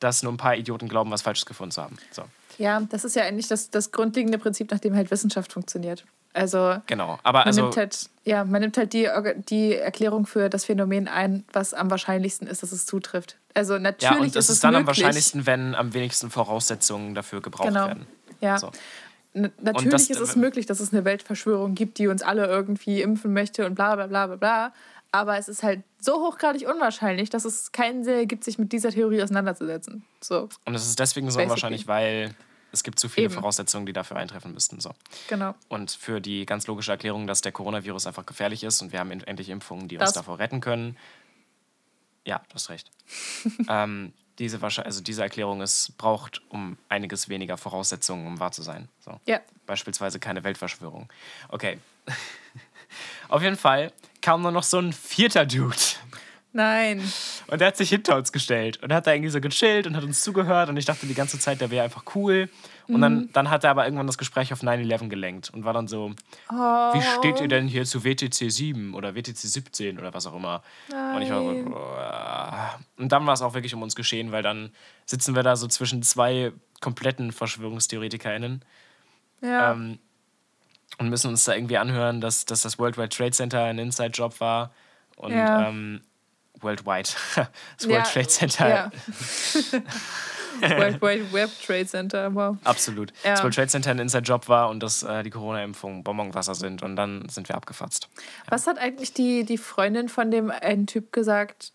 dass nur ein paar Idioten glauben, was Falsches gefunden zu haben. So, Ja, das ist ja eigentlich das, das grundlegende Prinzip, nach dem halt Wissenschaft funktioniert. Also genau. Aber man also, nimmt halt, ja, man nimmt halt die, die Erklärung für das Phänomen ein, was am wahrscheinlichsten ist, dass es zutrifft. Also natürlich ja, und ist es ist dann am möglich. wahrscheinlichsten, wenn am wenigsten Voraussetzungen dafür gebraucht Genau. werden. Ja. So. Natürlich das- ist es möglich, dass es eine Weltverschwörung gibt, die uns alle irgendwie impfen möchte und bla bla bla bla bla. Aber es ist halt so hochgradig unwahrscheinlich, dass es keinen Sinn ergibt, sich mit dieser Theorie auseinanderzusetzen. So, Und es ist deswegen so Basically. unwahrscheinlich, weil es gibt zu viele Eben. Voraussetzungen, die dafür eintreffen müssten. So. genau. Und für die ganz logische Erklärung, dass der Coronavirus einfach gefährlich ist und wir haben endlich Impfungen, die uns Das. davor retten können. Ja, du hast recht. (laughs) ähm, diese, also diese Erklärung ist, braucht um einiges weniger Voraussetzungen, um wahr zu sein. So. Ja. Beispielsweise keine Weltverschwörung. Okay. (laughs) Auf jeden Fall kam nur noch so ein vierter Dude. Nein. Und der hat sich hinter uns gestellt und hat da irgendwie so gechillt und hat uns zugehört. Und ich dachte die ganze Zeit, der wäre einfach cool. Und dann, dann hat er aber irgendwann das Gespräch auf 9-11 gelenkt und war dann so, Oh, wie steht ihr denn hier zu WTC 7 oder WTC 17 oder was auch immer? Und ich war so, Nein. "Boah." und dann war es auch wirklich um uns geschehen, weil dann sitzen wir da so zwischen zwei kompletten VerschwörungstheoretikerInnen Ja. ähm, und müssen uns da irgendwie anhören, dass, dass das World Wide Trade Center ein Inside-Job war und Ja. ähm, Worldwide. (laughs) Das Ja, World Trade Center. ja. (laughs) World Wide Web Trade Center, wow. Absolut. Ja. Das World Trade Center ein Inside-Job war und dass äh, die Corona-Impfungen Bonbonwasser sind und dann sind wir abgefatzt. Was hat eigentlich die, die Freundin von dem einen Typ gesagt?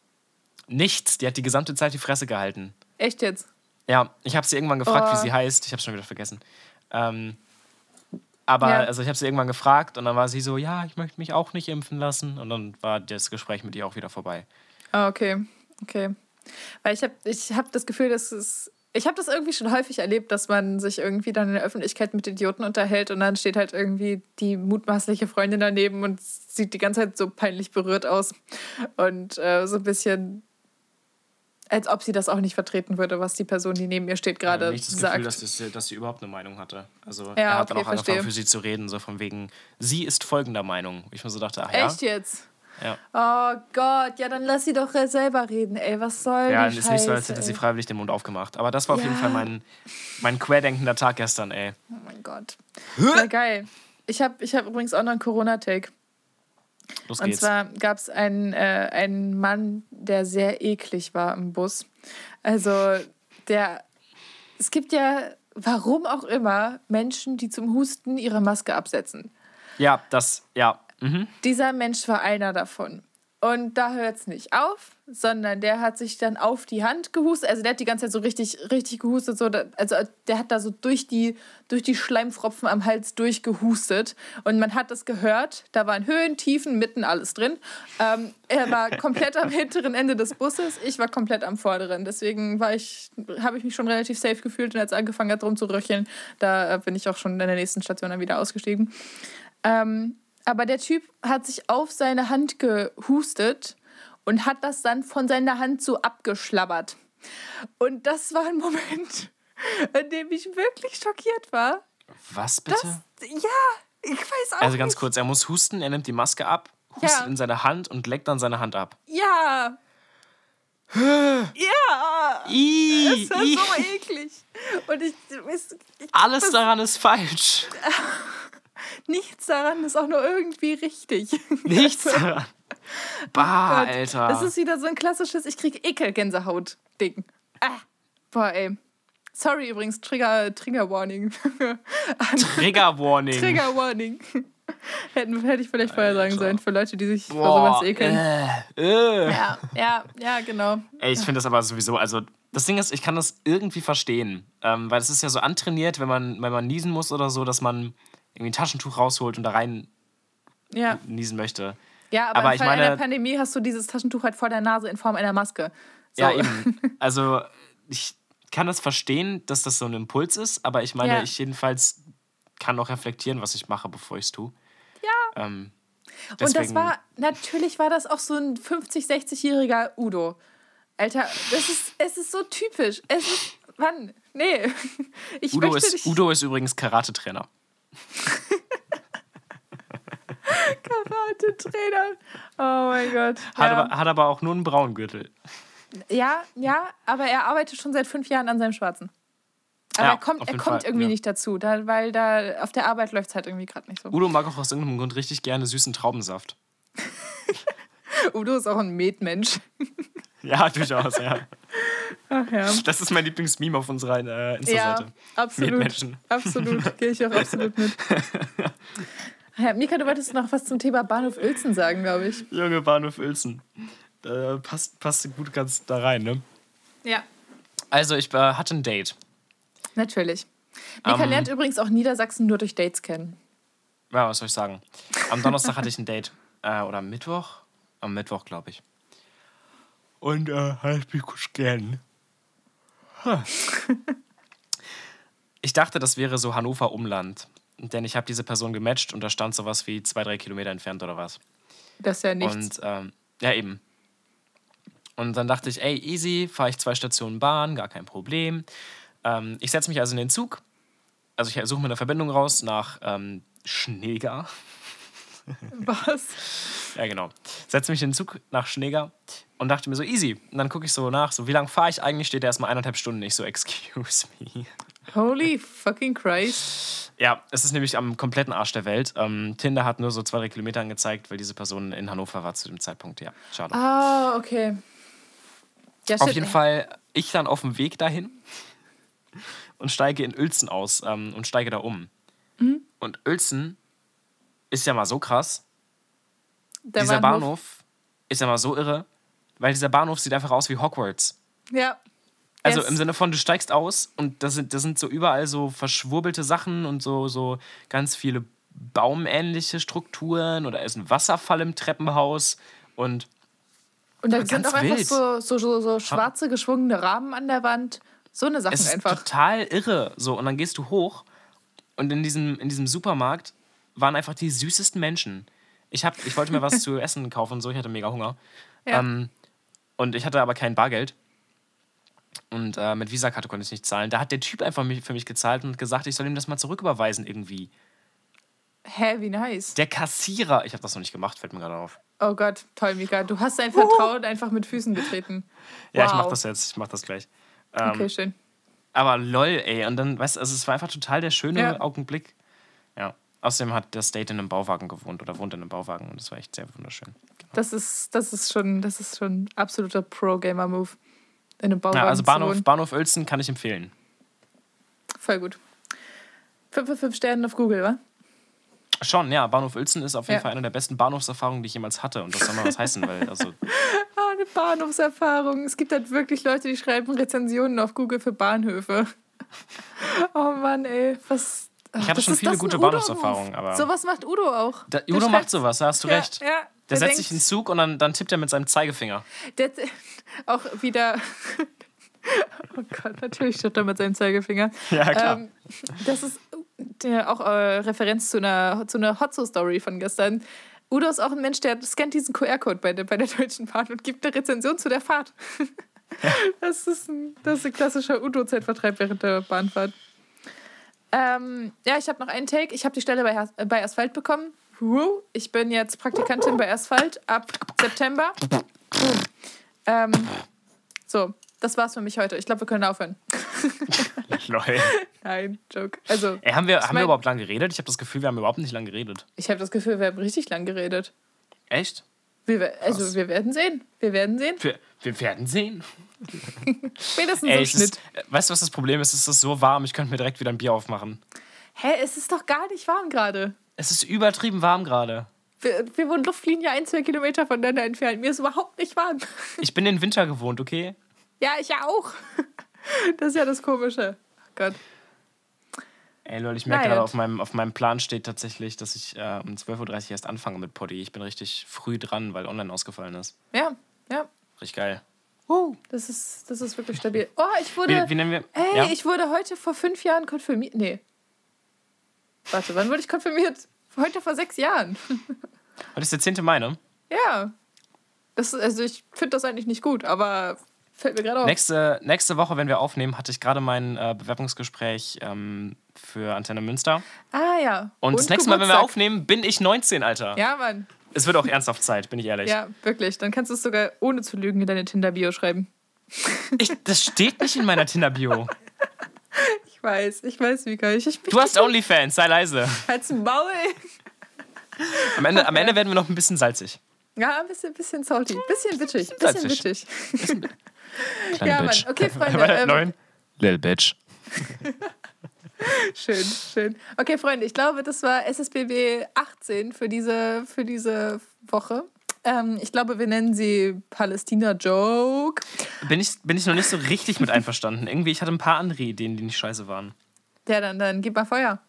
Nichts, die hat die gesamte Zeit die Fresse gehalten. Echt jetzt? Ja, ich habe sie irgendwann gefragt, Oh. wie sie heißt. Ich habe schon wieder vergessen. Ähm, aber Ja. also ich habe sie irgendwann gefragt und dann war sie so, ja, ich möchte mich auch nicht impfen lassen. Und dann war das Gespräch mit ihr auch wieder vorbei. Ah, okay. Okay. Weil ich habe ich hab das Gefühl, dass es. Ich habe das irgendwie schon häufig erlebt, dass man sich irgendwie dann in der Öffentlichkeit mit Idioten unterhält und dann steht halt irgendwie die mutmaßliche Freundin daneben und sieht die ganze Zeit so peinlich berührt aus. Und äh, so ein bisschen, als ob sie das auch nicht vertreten würde, was die Person, die neben ihr steht, gerade nicht das sagt. Gefühl, dass, das, dass sie überhaupt eine Meinung hatte. Also Ja, er hat dann okay, auch angefangen verstehe. für sie zu reden, so von wegen, sie ist folgender Meinung. Ich mir so dachte, ach ja. Echt jetzt? Ja, Oh Gott, ja, dann lass sie doch selber reden, ey. Was soll ja die ist nicht so, als hätte sie ey. freiwillig den Mund aufgemacht. Aber das war auf jeden. Fall mein, mein querdenkender Tag gestern, ey. Oh mein Gott. Ja, geil. Ich habe ich hab übrigens auch noch einen Corona-Take. Los Und geht's. zwar gab es einen, äh, einen Mann, der sehr eklig war im Bus. Also, der. Es gibt ja, warum auch immer, Menschen, die zum Husten ihre Maske absetzen. ja, das, ja. Mhm. Dieser Mensch war einer davon. Und da hört es nicht auf, sondern der hat sich dann auf die Hand gehustet. Also der hat die ganze Zeit so richtig, richtig gehustet. So, also der hat da so durch die, durch die Schleimfropfen am Hals durchgehustet. Und man hat das gehört. Da waren Höhen, Tiefen, mitten alles drin. Ähm, er war (laughs) komplett am hinteren Ende des Busses. Ich war komplett am vorderen. Deswegen war ich, habe ich mich schon relativ safe gefühlt. Und als es angefangen hat, drum zu röcheln, da bin ich auch schon in der nächsten Station dann wieder ausgestiegen. Ähm, aber der Typ hat sich auf seine Hand gehustet und hat das dann von seiner Hand so abgeschlabbert. Und das war ein Moment, in dem ich wirklich schockiert war. Was bitte? Das, ja, ich weiß auch Also ganz nicht. kurz, er muss husten, er nimmt die Maske ab, hustet Ja. in seine Hand und leckt dann seine Hand ab. Ja. ja. Das ih. so eklig. Und ich, ich, ich Alles daran ist falsch. (laughs) nichts daran ist auch nur irgendwie richtig. (laughs) Nichts daran. Bah, Gott, Alter. Das ist wieder so ein klassisches, ich krieg Ekel-Gänsehaut-Ding. Ah, boah, ey. Sorry übrigens, Trigger, Trigger Warning. (laughs) Trigger Warning. Trigger Warning. Hätten, hätte ich vielleicht vorher sagen sollen, für Leute, die sich vor Boah, sowas ekeln. äh, äh. Ja, ja, ja, genau. Ey, ich finde das aber sowieso, also das Ding ist, ich kann das irgendwie verstehen, ähm, weil es ist ja so antrainiert, wenn man, wenn man niesen muss oder so, dass man irgendwie ein Taschentuch rausholt und da rein Ja, niesen möchte. ja aber, Aber im ich Fall meine- einer Pandemie hast du dieses Taschentuch halt vor der Nase in Form einer Maske. So. Ja, eben. (laughs) Also ich kann das verstehen, dass das so ein Impuls ist, aber ich meine, Ja. ich jedenfalls kann auch reflektieren, was ich mache, bevor ich es tue. Ja. Ähm, Und das war, natürlich war das auch so ein 50-, 60-jähriger Udo. Alter, das ist, es ist so typisch. Es ist, Mann, nee. (laughs) Ich Udo, ist, Udo ist übrigens Karate-Trainer. Karate-Trainer. Oh mein Gott. Hat, ja. aber, hat aber auch nur einen braunen Gürtel. ja, ja, aber er arbeitet schon seit fünf Jahren an seinem Schwarzen. Aber Ja, er kommt, er kommt Fall, irgendwie ja. nicht dazu, da, weil da auf der Arbeit läuft es halt irgendwie gerade nicht so. Udo mag auch aus irgendeinem Grund richtig gerne süßen Traubensaft. (laughs) Udo ist auch ein Metmensch. Ja, durchaus, ja. (laughs) Ach ja. Das ist mein Lieblingsmeme auf unserer äh, Ja, Insta-Seite. absolut. Metmenschen. Absolut. (laughs) Gehe ich auch absolut mit. (laughs) Ja, Mika, du wolltest noch was zum Thema Bahnhof Uelzen sagen, glaube ich. Junge Bahnhof Uelzen. Äh, passt, passt gut ganz da rein, ne? Ja. Also, ich äh, hatte ein Date. Natürlich. Mika Ähm, lernt übrigens auch Niedersachsen nur durch Dates kennen. Ja, was soll ich sagen? Am Donnerstag hatte ich ein Date. Äh, oder am Mittwoch? Am Mittwoch, glaube ich. Und äh, halt mich kurz gern. Ich dachte, das wäre so Hannover Umland. Denn ich habe diese Person gematcht und da stand sowas wie zwei, drei Kilometer entfernt oder was. Das ist ja nichts. Und ähm, ja, eben. Und dann dachte ich, ey, easy, fahre ich zwei Stationen Bahn, gar kein Problem. Ähm, ich setze mich also in den Zug. Also ich suche mir eine Verbindung raus nach ähm, Schneegar. (laughs) Was? Ja, genau. Setze mich in den Zug nach Schneegar und dachte mir so, easy. Und dann gucke ich so nach, so wie lange fahre ich eigentlich? Steht da erstmal eineinhalb Stunden. Ich so, excuse me. Holy fucking Christ. Ja, es ist nämlich am kompletten Arsch der Welt. Ähm, Tinder hat nur so zwei, drei Kilometer angezeigt, weil diese Person in Hannover war zu dem Zeitpunkt. Ja, schade. Ah, okay. Ja, Auf jeden Fall, ich dann auf dem Weg dahin und steige in Uelzen aus ähm, und steige da um. Mhm. Und Uelzen ist ja mal so krass. Der dieser Bahnhof ist ja mal so irre, weil dieser Bahnhof sieht einfach aus wie Hogwarts. Ja. Also Yes. im Sinne von, du steigst aus und da sind, da sind so überall so verschwurbelte Sachen und so, so ganz viele baumähnliche Strukturen oder ist ein Wasserfall im Treppenhaus und Und da sind auch einfach wild. so, so, so, so schwarze geschwungene Rahmen an der Wand. So eine Sachen es ist einfach. total irre. So, und dann gehst du hoch und in diesem, in diesem Supermarkt waren einfach die süßesten Menschen. Ich, hab, ich wollte mir was zu essen kaufen und so, ich hatte mega Hunger. Ja. Ähm, und ich hatte aber kein Bargeld. Und äh, mit Visakarte konnte ich nicht zahlen. Da hat der Typ einfach für mich gezahlt und gesagt, ich soll ihm das mal zurücküberweisen irgendwie. Hä, wie nice. Der Kassierer, ich habe das noch nicht gemacht, fällt mir gerade auf. Oh Gott, toll, Mika. Du hast dein Vertrauen einfach mit Füßen getreten. Ja, ich Wow. mach das jetzt, ich mach das gleich. Ähm, Okay, schön. Aber lol, ey. Und dann, weißt du, also es war einfach total der schöne Ja. Augenblick. Außerdem hat das Date in einem Bauwagen gewohnt oder wohnt in einem Bauwagen und das war echt sehr wunderschön. Das ist, das ist schon, das ist schon absoluter Pro-Gamer-Move. In einem Bauwagen Ja, also Bahnhof. Bahnhof Uelzen kann ich empfehlen. Voll gut. 5 von 5 Sternen auf Google, wa? Schon, ja. Bahnhof Uelzen ist auf jeden Ja. Fall eine der besten Bahnhofserfahrungen, die ich jemals hatte. Und das soll mal was heißen, weil, also, (laughs) Ah, eine Bahnhofserfahrung. Es gibt halt wirklich Leute, die schreiben Rezensionen auf Google für Bahnhöfe. (laughs) Oh Mann, ey. Was. Ich hatte schon viele gute Bahnhofserfahrungen, aber- Sowas macht Udo auch. da, Udo macht sowas, da hast du Ja, recht. Ja, Der, der setzt sich in den Zug und dann, dann tippt er mit seinem Zeigefinger. Der, (laughs) auch wieder. (laughs) Oh Gott, natürlich steht er mit seinem Zeigefinger. Ja, klar. Ähm, das ist der, auch äh, Referenz zu einer, zu einer Hotzo-Story von gestern. Udo ist auch ein Mensch, der scannt diesen QR-Code bei der, bei der Deutschen Bahn und gibt eine Rezension zu der Fahrt. (laughs) Das, ist ein, das ist ein klassischer Udo-Zeitvertreib während der Bahnfahrt. Ähm, ja, ich habe noch einen Take. Ich habe die Stelle bei, äh, bei Asphalt bekommen. Ich bin jetzt Praktikantin bei Asphalt ab September. Ähm, so, das war's für mich heute. Ich glaube, wir können aufhören. (laughs) Lol. Nein, Joke. Also, Ey, haben wir, haben mein- wir überhaupt lang geredet? Ich habe das Gefühl, wir haben überhaupt nicht lang geredet. ich habe das Gefühl, wir haben richtig lang geredet. Echt? Wir, also, Krass. wir werden sehen. Wir werden sehen. Wir, wir werden sehen. Spätestens Ey, im Schnitt. ist, äh, weißt du, was das Problem ist? Es ist so warm, ich könnte mir direkt wieder ein Bier aufmachen. Hä, es ist doch gar nicht warm gerade. Es ist übertrieben warm gerade. Wir, wir wohnen Luftlinie ein, zwei Kilometer voneinander entfernt. Mir ist überhaupt nicht warm. Ich bin den Winter gewohnt, okay? Ja, ich ja auch. Das ist ja das Komische. Oh Gott. Ey, Leute, ich merke gerade, auf meinem, auf meinem Plan steht tatsächlich, dass ich äh, um 12.30 Uhr erst anfange mit Poddy. Ich bin richtig früh dran, weil online ausgefallen ist. Ja, ja. Richtig geil. Das ist, das ist wirklich stabil. Oh, ich wurde. Wie, wie nennen wir. Ey, ja? ich wurde heute vor fünf Jahren konfirmiert. Nee. Warte, wann wurde ich konfirmiert? Heute vor sechs Jahren. Heute ist der 10. Mai, ne? Ja. Das, also ich finde das eigentlich nicht gut, aber fällt mir gerade auf. Nächste, nächste Woche, wenn wir aufnehmen, hatte ich gerade mein äh, Bewerbungsgespräch ähm, für Antenne Münster. Ah ja. Und, das nächste Mal, wenn wir Geburtstag. aufnehmen, bin ich 19, Alter. Ja, Mann. Es wird auch ernsthaft Zeit, bin ich ehrlich. Ja, wirklich. Dann kannst du es sogar ohne zu lügen in deine Tinder-Bio schreiben. Ich, das steht nicht in meiner Tinder-Bio. Ich weiß, ich weiß, Mika. Ich, ich Du hast OnlyFans, sei leise. Halt's Maul. Am Ende, am Ende werden wir noch ein bisschen salzig. Ja, ein bisschen, bisschen salty. Bisschen bitchig. Bisschen Bisschen bitchig. (laughs) Kleine Ja, Mann. Bitch. Okay, Freunde, ähm, neun? Little Bitch. (laughs) Schön, schön. Okay, Freunde, ich glaube, das war SSBB 18 für diese, für diese Woche. Ähm, ich glaube, wir nennen sie Palästina Joke. Bin ich, bin ich noch nicht so richtig mit einverstanden. Irgendwie, ich hatte ein paar andere Ideen, die nicht scheiße waren. Ja, dann, dann gib mal Feuer.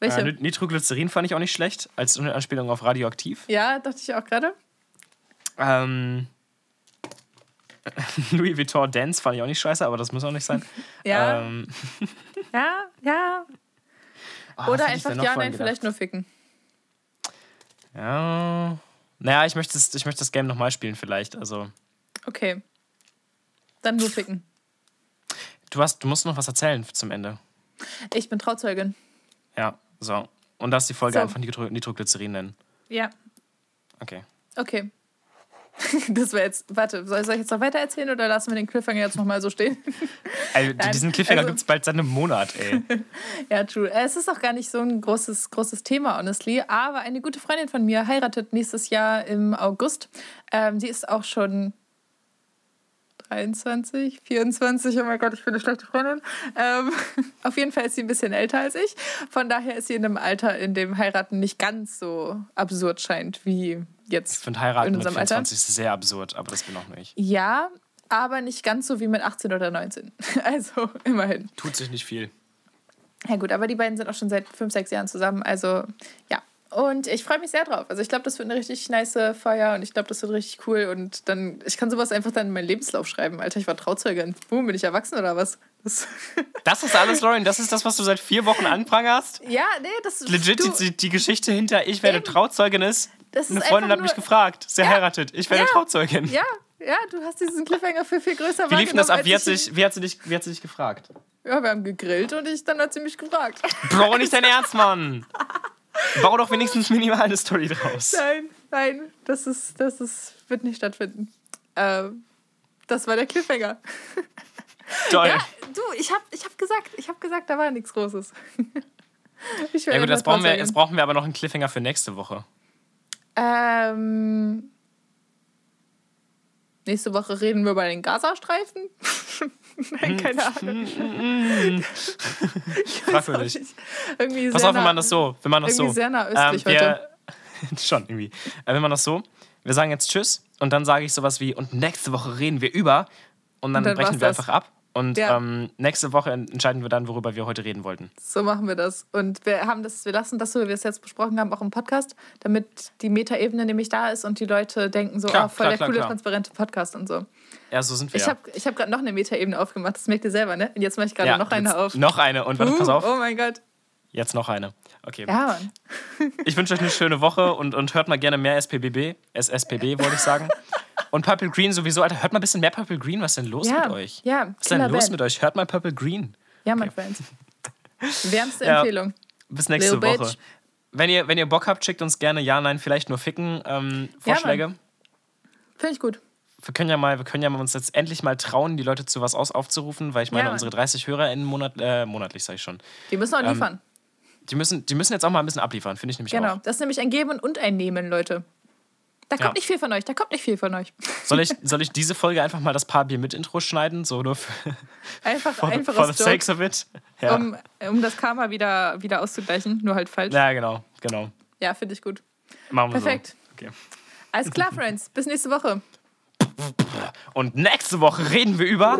Welche? Äh, Nitroglycerin fand ich auch nicht schlecht, als eine Anspielung auf radioaktiv. ja, dachte ich auch gerade. Ähm, (laughs) Louis Vuitton Dance fand ich auch nicht scheiße, aber das muss auch nicht sein. Ja, Ähm, (laughs) ja, ja. oh, Oder einfach ja, nein, vielleicht nur ficken. Ja. Naja, ich möchte, das, ich möchte das Game nochmal spielen, vielleicht. Also, Okay. Dann nur ficken. du, hast, du musst noch was erzählen zum Ende. Ich bin Trauzeugin. Ja, so. Und darfst die Folge So. einfach Nitro Nitroglycerin nennen. Ja, Okay. okay. Das wäre jetzt. Warte, soll ich jetzt noch weiter erzählen oder lassen wir den Cliffhanger jetzt nochmal so stehen? (laughs) Also, diesen Cliffhanger also- gibt es bald seit einem Monat, ey. (laughs) Ja, true. Äh, Es ist auch gar nicht so ein großes, großes Thema, honestly. Aber eine gute Freundin von mir heiratet nächstes Jahr im August. Ähm, die ist auch schon 23, 24. Oh mein Gott, ich bin eine schlechte Freundin. Ähm, (laughs) auf jeden Fall ist sie ein bisschen älter als ich. Von daher ist sie in einem Alter, in dem Heiraten nicht ganz so absurd scheint wie jetzt Ich finde Heiraten in mit unserem Alter. 24 sehr absurd, aber das bin auch nicht. Ja, aber nicht ganz so wie mit 18 oder 19. (laughs) Also immerhin. Tut sich nicht viel. Ja gut, aber die beiden sind auch schon seit fünf, sechs Jahren zusammen. Also ja. Und ich freue mich sehr drauf. Also ich glaube, das wird eine richtig nice Feier und ich glaube, das wird richtig cool. Und dann, ich kann sowas einfach dann in meinen Lebenslauf schreiben. Alter, ich war Trauzeugin. Boom, bin ich erwachsen oder was? Das (laughs) Das ist alles, Lauren. Das ist das, was du seit vier Wochen anprangerst? ja, nee, das Legit du, die, die Geschichte hinter Ich werde Eben. Trauzeugin ist. Das Eine Freundin hat mich gefragt. Sie Ja. heiratet. Ich werde Ja. Trauzeugin. Ja, ja, du hast diesen Cliffhanger für viel größer Wie lief das ab? Wie hat, sich, wie, hat sie dich, wie hat sie dich gefragt? Ja, wir haben gegrillt und ich, dann hat sie mich gefragt. (laughs) Bro, nicht dein Ernst, Mann. Bau doch wenigstens minimal eine Story draus. Nein, nein, das ist, das ist, wird nicht stattfinden. Ähm, das war der Cliffhanger. (laughs) Toll. Ja, du, ich hab, ich hab gesagt, ich gesagt, da war nichts Großes. (laughs) Ich Ja gut, jetzt brauchen, wir, jetzt brauchen wir aber noch einen Cliffhanger für nächste Woche. Ähm, Nächste Woche reden wir über den Gazastreifen. (laughs) Nein, keine Ahnung. Fragwürdig. Irgendwie Pass auf, wenn man das so, wenn man das irgendwie so. sehr nah östlich wir, (laughs) schon irgendwie. Äh, wenn man das so, wir sagen jetzt Tschüss und dann sage ich sowas wie, und nächste Woche reden wir über und dann, Und dann brechen wir das. einfach ab. Und Ja. ähm, nächste Woche entscheiden wir dann, worüber wir heute reden wollten. So machen wir das. Und wir haben das, wir lassen das so, wie wir es jetzt besprochen haben, auch im Podcast, damit die Metaebene nämlich da ist und die Leute denken so, Klar, oh, voll klar, der klar, coole, transparente Podcast und so. Ja, so sind wir. Ich ja. habe ich hab gerade noch eine Metaebene aufgemacht, das merkt ihr selber, ne? Und jetzt mache ich gerade ja, noch eine auf. Noch eine. Und warte, pass Uh, auf. Oh mein Gott. Jetzt noch eine. Okay. Ja. Ich wünsche euch eine schöne Woche und, und hört mal gerne mehr SPBB. SSPB wollte ich sagen. Und Purple Green sowieso. Alter, hört mal ein bisschen mehr Purple Green. Was ist denn los Ja, mit euch? ja, Was ist denn los Killerband. mit euch? Hört mal Purple Green. Ja, mein Friend. Wärmste (laughs) Ja. Empfehlung. Bis nächste Lil Woche. Bitch. Wenn ihr, wenn ihr Bock habt, schickt uns gerne ja, nein, vielleicht nur ficken ähm, Vorschläge. Finde ich gut. wir können ja mal, wir können ja mal uns jetzt endlich mal trauen, die Leute zu was aus aufzurufen, weil ich meine, Ja, unsere 30 HörerInnen monat, äh, monatlich, sage ich schon. Die müssen auch Ähm, liefern. Die müssen, die müssen jetzt auch mal ein bisschen abliefern, finde ich nämlich Genau. auch. Das ist nämlich ein Geben und ein Nehmen, Leute. Da kommt Ja. nicht viel von euch. Da kommt nicht viel von euch. Soll ich, (laughs) soll ich diese Folge einfach mal das Paar Bier mit Intro schneiden? So nur für, Einfach, for, einfach for the sakes of it? Ja, um, um das Karma wieder, wieder auszugleichen. Nur halt falsch. ja genau, genau. Ja, finde ich gut. Machen wir Perfekt. so. Okay. Alles klar, Friends. Bis nächste Woche. Und nächste Woche reden wir über